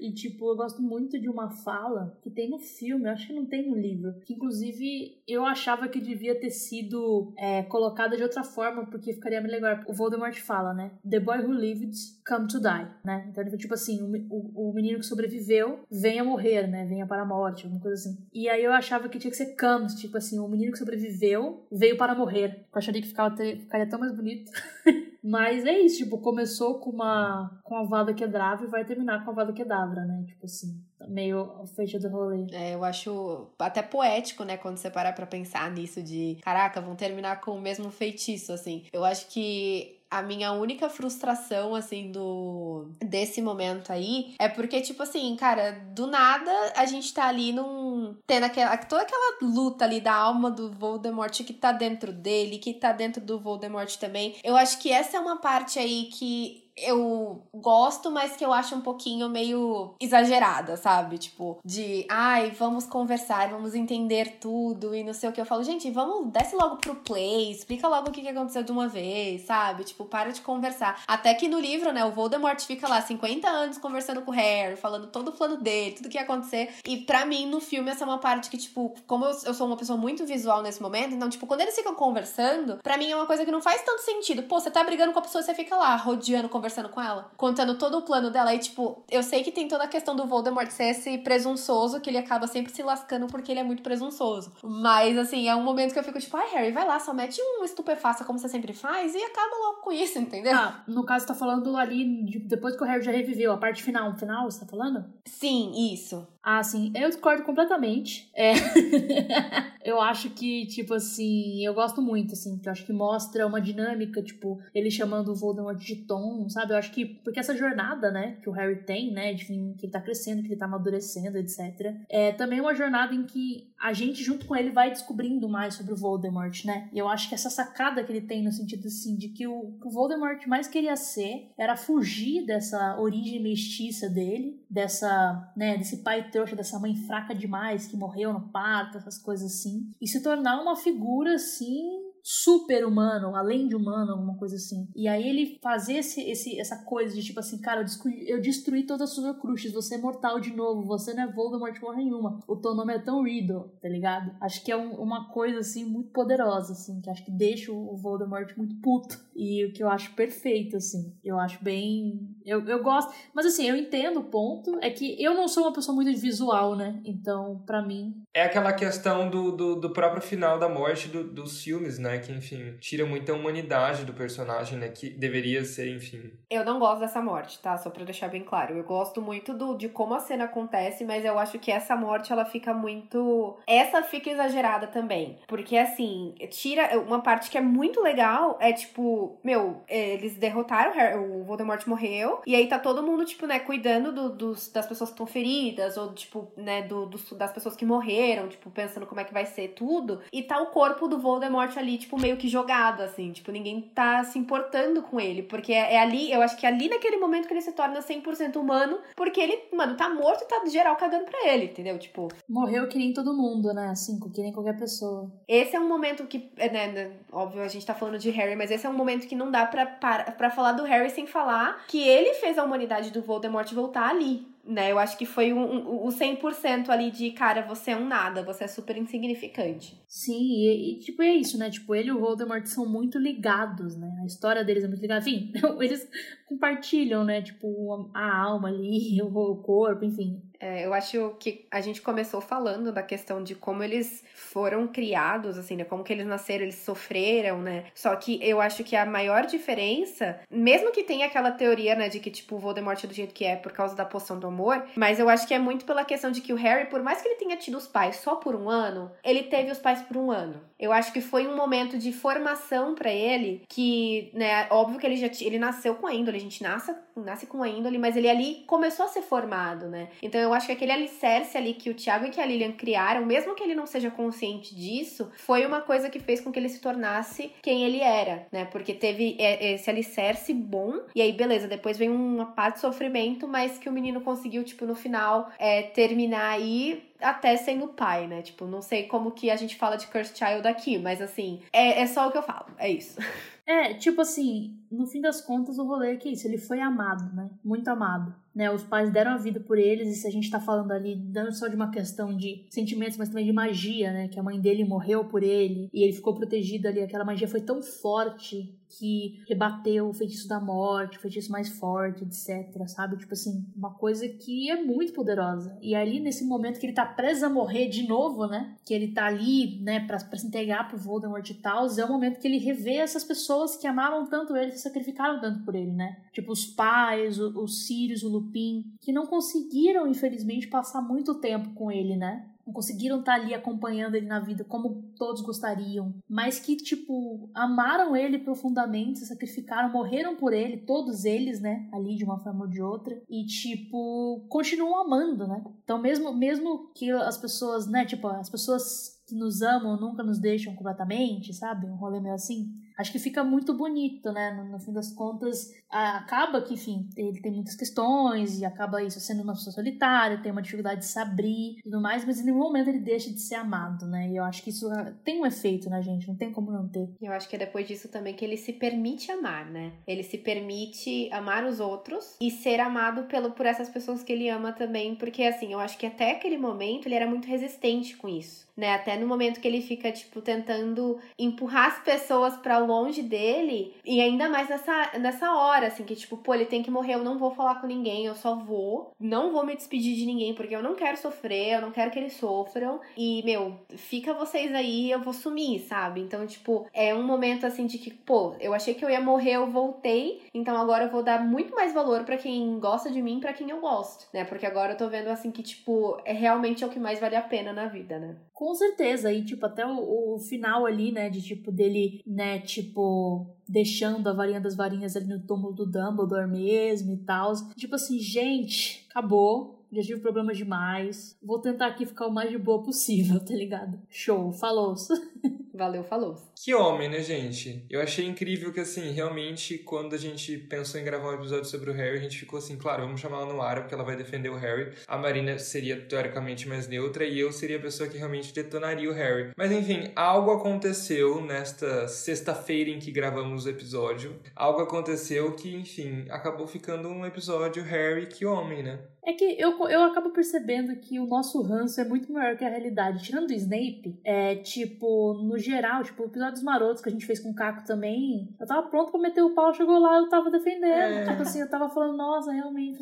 Speaker 2: E, tipo, eu gosto muito de uma fala que tem no filme, acho que não tem no livro, que inclusive eu achava que devia ter sido é, colocada de outra forma, porque ficaria melhor. O Voldemort fala, né? The boy who lived come to die, né? Então, tipo assim, o, o, menino que sobreviveu venha morrer, né? Venha para a morte, alguma coisa assim. E aí eu achava que tinha que ser comes, tipo assim, o menino que sobreviveu veio para morrer. Eu acharia que ficava ficaria tão mais bonito. Mas é isso, tipo, começou com uma com a Vada Kedavra e vai terminar com a Vada Kedavra, né? Tipo assim, meio fecha do rolê.
Speaker 3: É, eu acho até poético, né, quando você parar pra pensar nisso de, caraca, vão terminar com o mesmo feitiço, assim. Eu acho que a minha única frustração, assim, do desse momento aí é porque, tipo assim, cara, do nada a gente tá ali num. tendo aquela, toda aquela luta ali da alma do Voldemort que tá dentro dele, que tá dentro do Voldemort também. Eu acho que essa é uma parte aí que eu gosto, mas que eu acho um pouquinho meio exagerada, sabe? Tipo, de ai, vamos conversar, vamos entender tudo e não sei o que. Eu falo, gente, vamos, desce logo pro play, explica logo o que, que aconteceu de uma vez, sabe? Tipo, para de conversar. Até que no livro, né, o Voldemort fica lá 50 anos conversando com o Harry, falando todo o plano dele, tudo que ia acontecer. E para mim, no filme, essa é uma parte que, tipo, como eu, eu sou uma pessoa muito visual nesse momento, então, tipo, quando eles ficam conversando, para mim é uma coisa que não faz tanto sentido. Pô, você tá brigando com a pessoa, você fica lá rodeando, conversando com ela, contando todo o plano dela. E, tipo, eu sei que tem toda a questão do Voldemort ser esse presunçoso, que ele acaba sempre se lascando porque ele é muito presunçoso. Mas, assim, é um momento que eu fico tipo, ai, Harry, vai lá, só mete um estupefaça como você sempre faz e acaba logo com isso, entendeu?
Speaker 2: Ah, no caso, tá falando ali, de, depois que o Harry já reviveu, a parte final, final, você tá falando?
Speaker 3: Sim, isso.
Speaker 2: Ah, sim, eu discordo completamente. É. Eu acho que, tipo assim, eu gosto muito, assim, porque eu acho que mostra uma dinâmica, tipo, ele chamando o Voldemort de Tom, sabe? Eu acho que, porque essa jornada, né, que o Harry tem, né, de que ele tá crescendo, que ele tá amadurecendo, etc. É também uma jornada em que a gente, junto com ele, vai descobrindo mais sobre o Voldemort, né? E eu acho que essa sacada que ele tem no sentido, assim, de que o, que o Voldemort mais queria ser era fugir dessa origem mestiça dele, dessa, né, desse pai trouxa, dessa mãe fraca demais que morreu no parto, essas coisas assim, e se tornar uma figura assim super humano, além de humano, alguma coisa assim. E aí ele fazer esse, esse, essa coisa de tipo assim, cara, eu destruí, eu destruí todas as suas crushes, você é mortal de novo, você não é Voldemort porra nenhuma, o teu nome é tão Riddle, tá ligado? Acho que é um, uma coisa assim muito poderosa, assim, que acho que deixa o Voldemort muito puto. E o que eu acho perfeito, assim. Eu acho bem. Eu, eu gosto. Mas assim, eu entendo o ponto. É que eu não sou uma pessoa muito visual, né? Então, para mim.
Speaker 1: É aquela questão do, do, do próprio final da morte do, dos filmes, né? Que, enfim, tira muita humanidade do personagem, né? Que deveria ser, enfim.
Speaker 3: Eu não gosto dessa morte, tá? Só pra deixar bem claro. Eu gosto muito do, de como a cena acontece, mas eu acho que essa morte, ela fica muito. Essa fica exagerada também. Porque, assim, tira. Uma parte que é muito legal é, tipo, meu, eles derrotaram o Voldemort morreu. E aí tá todo mundo, tipo, né, cuidando do, dos, das pessoas que estão feridas, ou, tipo, né, do, do, das pessoas que morreram, tipo, pensando como é que vai ser tudo. E tá o corpo do Voldemort ali, tipo, meio que jogado, assim. Tipo, ninguém tá se importando com ele. Porque é, é ali, eu acho que é ali naquele momento que ele se torna 100% humano. Porque ele, mano, tá morto e tá geral cagando pra ele, entendeu? Tipo.
Speaker 2: Morreu que nem todo mundo, né? Assim, que nem qualquer pessoa.
Speaker 3: Esse é um momento que, né, né óbvio, a gente tá falando de Harry, mas esse é um momento que não dá pra, pra, pra falar do Harry sem falar que ele fez a humanidade do Voldemort voltar ali né? Eu acho que foi o um, um, um 100% ali de, cara, você é um nada, você é super insignificante.
Speaker 2: Sim, e, e, tipo, é isso, né? Tipo, ele e o Voldemort são muito ligados, né? A história deles é muito ligada. Enfim, eles compartilham, né? Tipo, a alma ali, o corpo, enfim.
Speaker 3: É, eu acho que a gente começou falando da questão de como eles foram criados, assim, né? Como que eles nasceram, eles sofreram, né? Só que eu acho que a maior diferença, mesmo que tenha aquela teoria, né, de que, tipo, o Voldemort é do jeito que é por causa da poção do amor, mas eu acho que é muito pela questão de que o Harry, por mais que ele tenha tido os pais só por um ano, ele teve os pais por um ano. Eu acho que foi um momento de formação para ele que, né, óbvio que ele já ele nasceu com a índole, gente nasce, nasce com a índole, mas ele ali começou a ser formado, né? Então eu acho que aquele alicerce ali que o Thiago e que a Lilian criaram, mesmo que ele não seja consciente disso, foi uma coisa que fez com que ele se tornasse quem ele era, né? Porque teve esse alicerce bom, e aí beleza, depois vem uma parte de sofrimento, mas que o menino conseguiu, tipo, no final, é, terminar aí até sendo pai, né? Tipo, não sei como que a gente fala de Cursed Child aqui, mas assim, é, é só o que eu falo, é isso.
Speaker 2: É, tipo assim, no fim das contas, o rolê é que é isso, ele foi amado, né? Muito amado. Né, os pais deram a vida por eles, e se a gente tá falando ali, não só de uma questão de sentimentos, mas também de magia, né? Que a mãe dele morreu por ele e ele ficou protegido ali. Aquela magia foi tão forte que rebateu o feitiço da morte, o feitiço mais forte, etc. Sabe? Tipo assim, uma coisa que é muito poderosa. E ali, nesse momento que ele tá preso a morrer de novo, né? Que ele tá ali, né, pra, pra se entregar pro Voldemort e tal, é o momento que ele revê essas pessoas que amaram tanto ele, que sacrificaram tanto por ele, né? Tipo, os pais, os Sirius, o Lupin, que não conseguiram, infelizmente, passar muito tempo com ele, né? Não conseguiram estar tá ali acompanhando ele na vida como todos gostariam, mas que, tipo, amaram ele profundamente, se sacrificaram, morreram por ele, todos eles, né? Ali de uma forma ou de outra, e, tipo, continuam amando, né? Então, mesmo, mesmo que as pessoas, né? Tipo, as pessoas que nos amam nunca nos deixam completamente, sabe? Um rolê meio assim acho que fica muito bonito, né? No, no fim das contas, a, acaba que, enfim, ele tem muitas questões e acaba isso sendo uma pessoa solitária, tem uma dificuldade de se abrir e tudo mais, mas em nenhum momento ele deixa de ser amado, né? E eu acho que isso ah, tem um efeito na gente, não tem como não ter.
Speaker 3: Eu acho que é depois disso também que ele se permite amar, né? Ele se permite amar os outros e ser amado pelo, por essas pessoas que ele ama também, porque assim, eu acho que até aquele momento ele era muito resistente com isso, né? Até no momento que ele fica, tipo, tentando empurrar as pessoas para longe dele. E ainda mais nessa, nessa hora, assim, que tipo, pô, ele tem que morrer, eu não vou falar com ninguém, eu só vou. Não vou me despedir de ninguém, porque eu não quero sofrer, eu não quero que eles sofram. E, meu, fica vocês aí, eu vou sumir, sabe? Então, tipo, é um momento assim de que, pô, eu achei que eu ia morrer, eu voltei. Então agora eu vou dar muito mais valor para quem gosta de mim, para quem eu gosto, né? Porque agora eu tô vendo assim que, tipo, é realmente é o que mais vale a pena na vida, né?
Speaker 2: Com certeza, e tipo, até o, o, final ali, né, de tipo, dele, né, tipo, deixando a varinha das varinhas ali no túmulo do Dumbledore mesmo e tal. Tipo assim, gente, acabou, já tive problemas demais. Vou tentar aqui ficar o mais de boa possível, tá ligado? Show, falou.
Speaker 3: Valeu, falou.
Speaker 1: Que homem, né, gente? Eu achei incrível que, assim, realmente, quando a gente pensou em gravar um episódio sobre o Harry, a gente ficou assim, claro, vamos chamar ela no ar, porque ela vai defender o Harry. A Marina seria, teoricamente, mais neutra, e eu seria a pessoa que realmente detonaria o Harry. Mas, enfim, algo aconteceu nesta sexta-feira em que gravamos o episódio. Algo aconteceu que, enfim, acabou ficando um episódio Harry, que homem, né?
Speaker 2: É que eu, eu acabo percebendo que o nosso ranço é muito maior que a realidade. Tirando o Snape, é tipo, no geral, tipo, episódios marotos que a gente fez com o Caco também, eu tava pronto pra meter o pau, chegou lá, eu tava defendendo. É. Tipo assim, eu tava falando, nossa, realmente,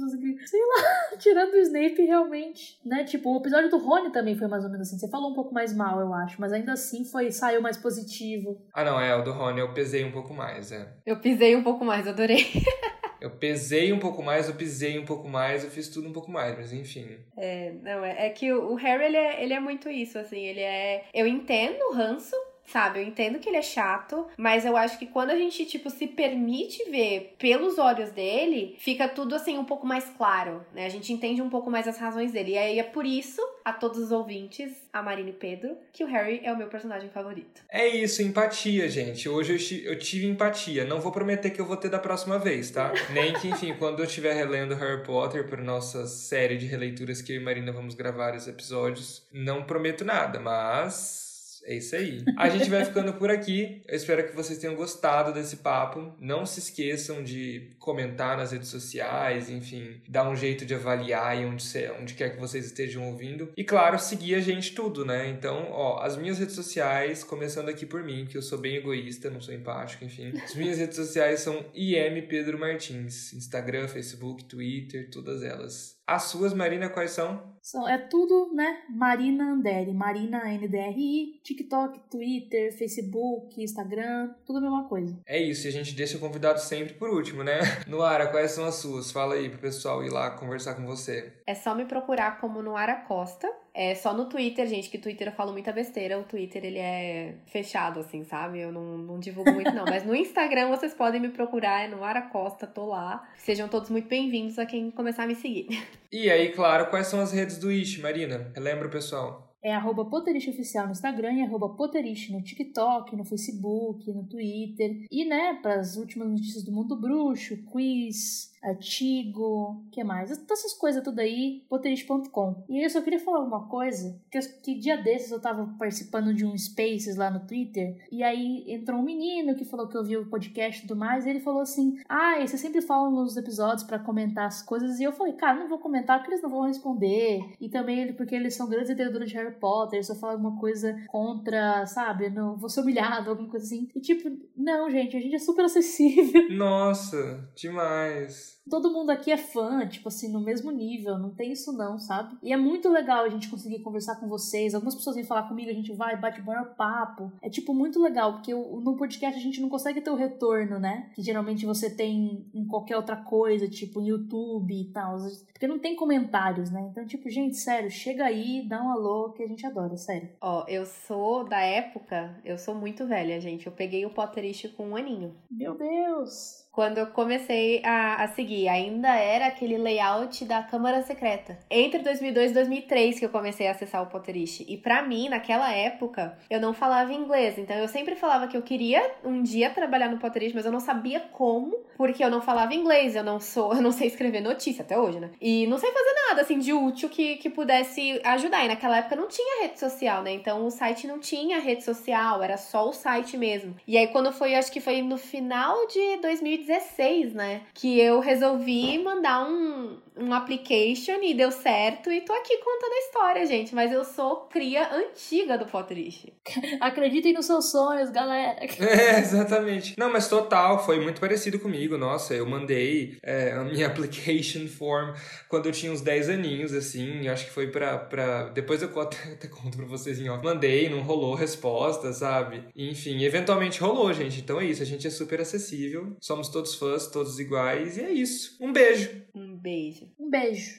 Speaker 2: sei lá, tirando o Snape, realmente, né? Tipo, o episódio do Rony também foi mais ou menos assim. Você falou um pouco mais mal, eu acho, mas ainda assim foi, saiu mais positivo.
Speaker 1: Ah, não, é, o do Rony eu pesei um pouco mais, é.
Speaker 3: Eu pisei um pouco mais, adorei.
Speaker 1: Eu pesei um pouco mais, eu pisei um pouco mais, eu fiz tudo um pouco mais, mas enfim.
Speaker 3: É, não, é, é que o, Harry, ele é, ele é muito isso, assim, ele é... Eu entendo o ranço, Sabe, eu entendo que ele é chato, mas eu acho que quando a gente, tipo, se permite ver pelos olhos dele, fica tudo, assim, um pouco mais claro, né? A gente entende um pouco mais as razões dele. E aí é por isso, a todos os ouvintes, a Marina e Pedro, que o Harry é o meu personagem favorito.
Speaker 1: É isso, empatia, gente. Hoje eu, eu tive empatia. Não vou prometer que eu vou ter da próxima vez, tá? Nem que, enfim, quando eu estiver relendo Harry Potter para nossa série de releituras que eu e Marina vamos gravar os episódios, não prometo nada, mas é isso aí. A gente vai ficando por aqui. Eu espero que vocês tenham gostado desse papo. Não se esqueçam de comentar nas redes sociais, enfim, dar um jeito de avaliar onde, onde quer que vocês estejam ouvindo. E claro, seguir a gente tudo, né? Então, ó, as minhas redes sociais, começando aqui por mim, que eu sou bem egoísta, não sou empático, enfim. As minhas redes sociais são IM Pedro Martins. Instagram, Facebook, Twitter, todas elas. As suas, Marina, quais são?
Speaker 2: São, é tudo, né? Marina Anderi, Marina NDRI, TikTok, Twitter, Facebook, Instagram, tudo a mesma coisa.
Speaker 1: É isso, e a gente deixa o convidado sempre por último, né? Noara, quais são as suas? Fala aí pro pessoal ir lá conversar com você.
Speaker 3: É só me procurar como Noara Costa é só no Twitter, gente, que Twitter eu falo muita besteira. O Twitter, ele é fechado, assim, sabe? Eu não, não divulgo muito, não. Mas no Instagram vocês podem me procurar, é no Ara Costa, tô lá. Sejam todos muito bem-vindos a quem começar a me seguir.
Speaker 1: E aí, claro, quais são as redes do Ish, Marina? Relembra o pessoal.
Speaker 2: É arroba Oficial no Instagram e arroba no TikTok, no Facebook, no Twitter. E, né, para as últimas notícias do mundo bruxo, quiz, artigo, que mais? Essas coisas tudo aí, potterish.com. E eu só queria falar uma coisa, que, eu, que dia desses eu tava participando de um Spaces lá no Twitter, e aí entrou um menino que falou que ouviu o podcast e tudo mais, e ele falou assim, ah, você sempre fala nos episódios para comentar as coisas, e eu falei, cara, não vou comentar porque eles não vão responder, e também porque eles são grandes entendedores de Harry Potter, se eu falar alguma coisa contra, sabe, não vou ser humilhado, alguma coisa assim. E tipo, não, gente, a gente é super acessível.
Speaker 1: Nossa, demais
Speaker 2: todo mundo aqui é fã, tipo assim, no mesmo nível, não tem isso não, sabe? E é muito legal a gente conseguir conversar com vocês. Algumas pessoas vêm falar comigo, a gente vai, bate maior papo. É tipo muito legal, porque no podcast a gente não consegue ter o retorno, né? Que geralmente você tem em qualquer outra coisa, tipo YouTube e tal. Porque não tem comentários, né? Então, tipo, gente, sério, chega aí, dá um alô que a gente adora, sério.
Speaker 3: Ó, eu sou da época, eu sou muito velha, gente. Eu peguei o Potterish com um aninho.
Speaker 2: Meu Deus!
Speaker 3: Quando eu comecei a, a, seguir. Ainda era aquele layout da Câmara Secreta. Entre 2002 e 2003 que eu comecei a acessar o Potterish. E para mim, naquela época, eu não falava inglês. Então eu sempre falava que eu queria um dia trabalhar no Potterish, mas eu não sabia como, porque eu não falava inglês. Eu não sou, eu não sei escrever notícia até hoje, né? E não sei fazer nada assim de útil que, que pudesse ajudar. E naquela época não tinha rede social, né? Então o site não tinha rede social, era só o site mesmo. E aí quando foi, acho que foi no final de 2017 2016, né? Que eu resolvi mandar um, um application e deu certo. E tô aqui contando a história, gente. Mas eu sou cria antiga do Potterish.
Speaker 2: Acreditem nos seus sonhos, galera.
Speaker 1: É, exatamente. Não, mas total, foi muito parecido comigo. Nossa, eu mandei é, a minha application form quando eu tinha uns 10 aninhos, assim. Acho que foi pra. pra... Depois eu até, até conto pra vocês em off. Mandei, não rolou resposta, sabe? Enfim, eventualmente rolou, gente. Então é isso, a gente é super acessível. Somos todos fãs, todos iguais. E é isso. Um beijo.
Speaker 3: Um beijo.
Speaker 2: Um beijo.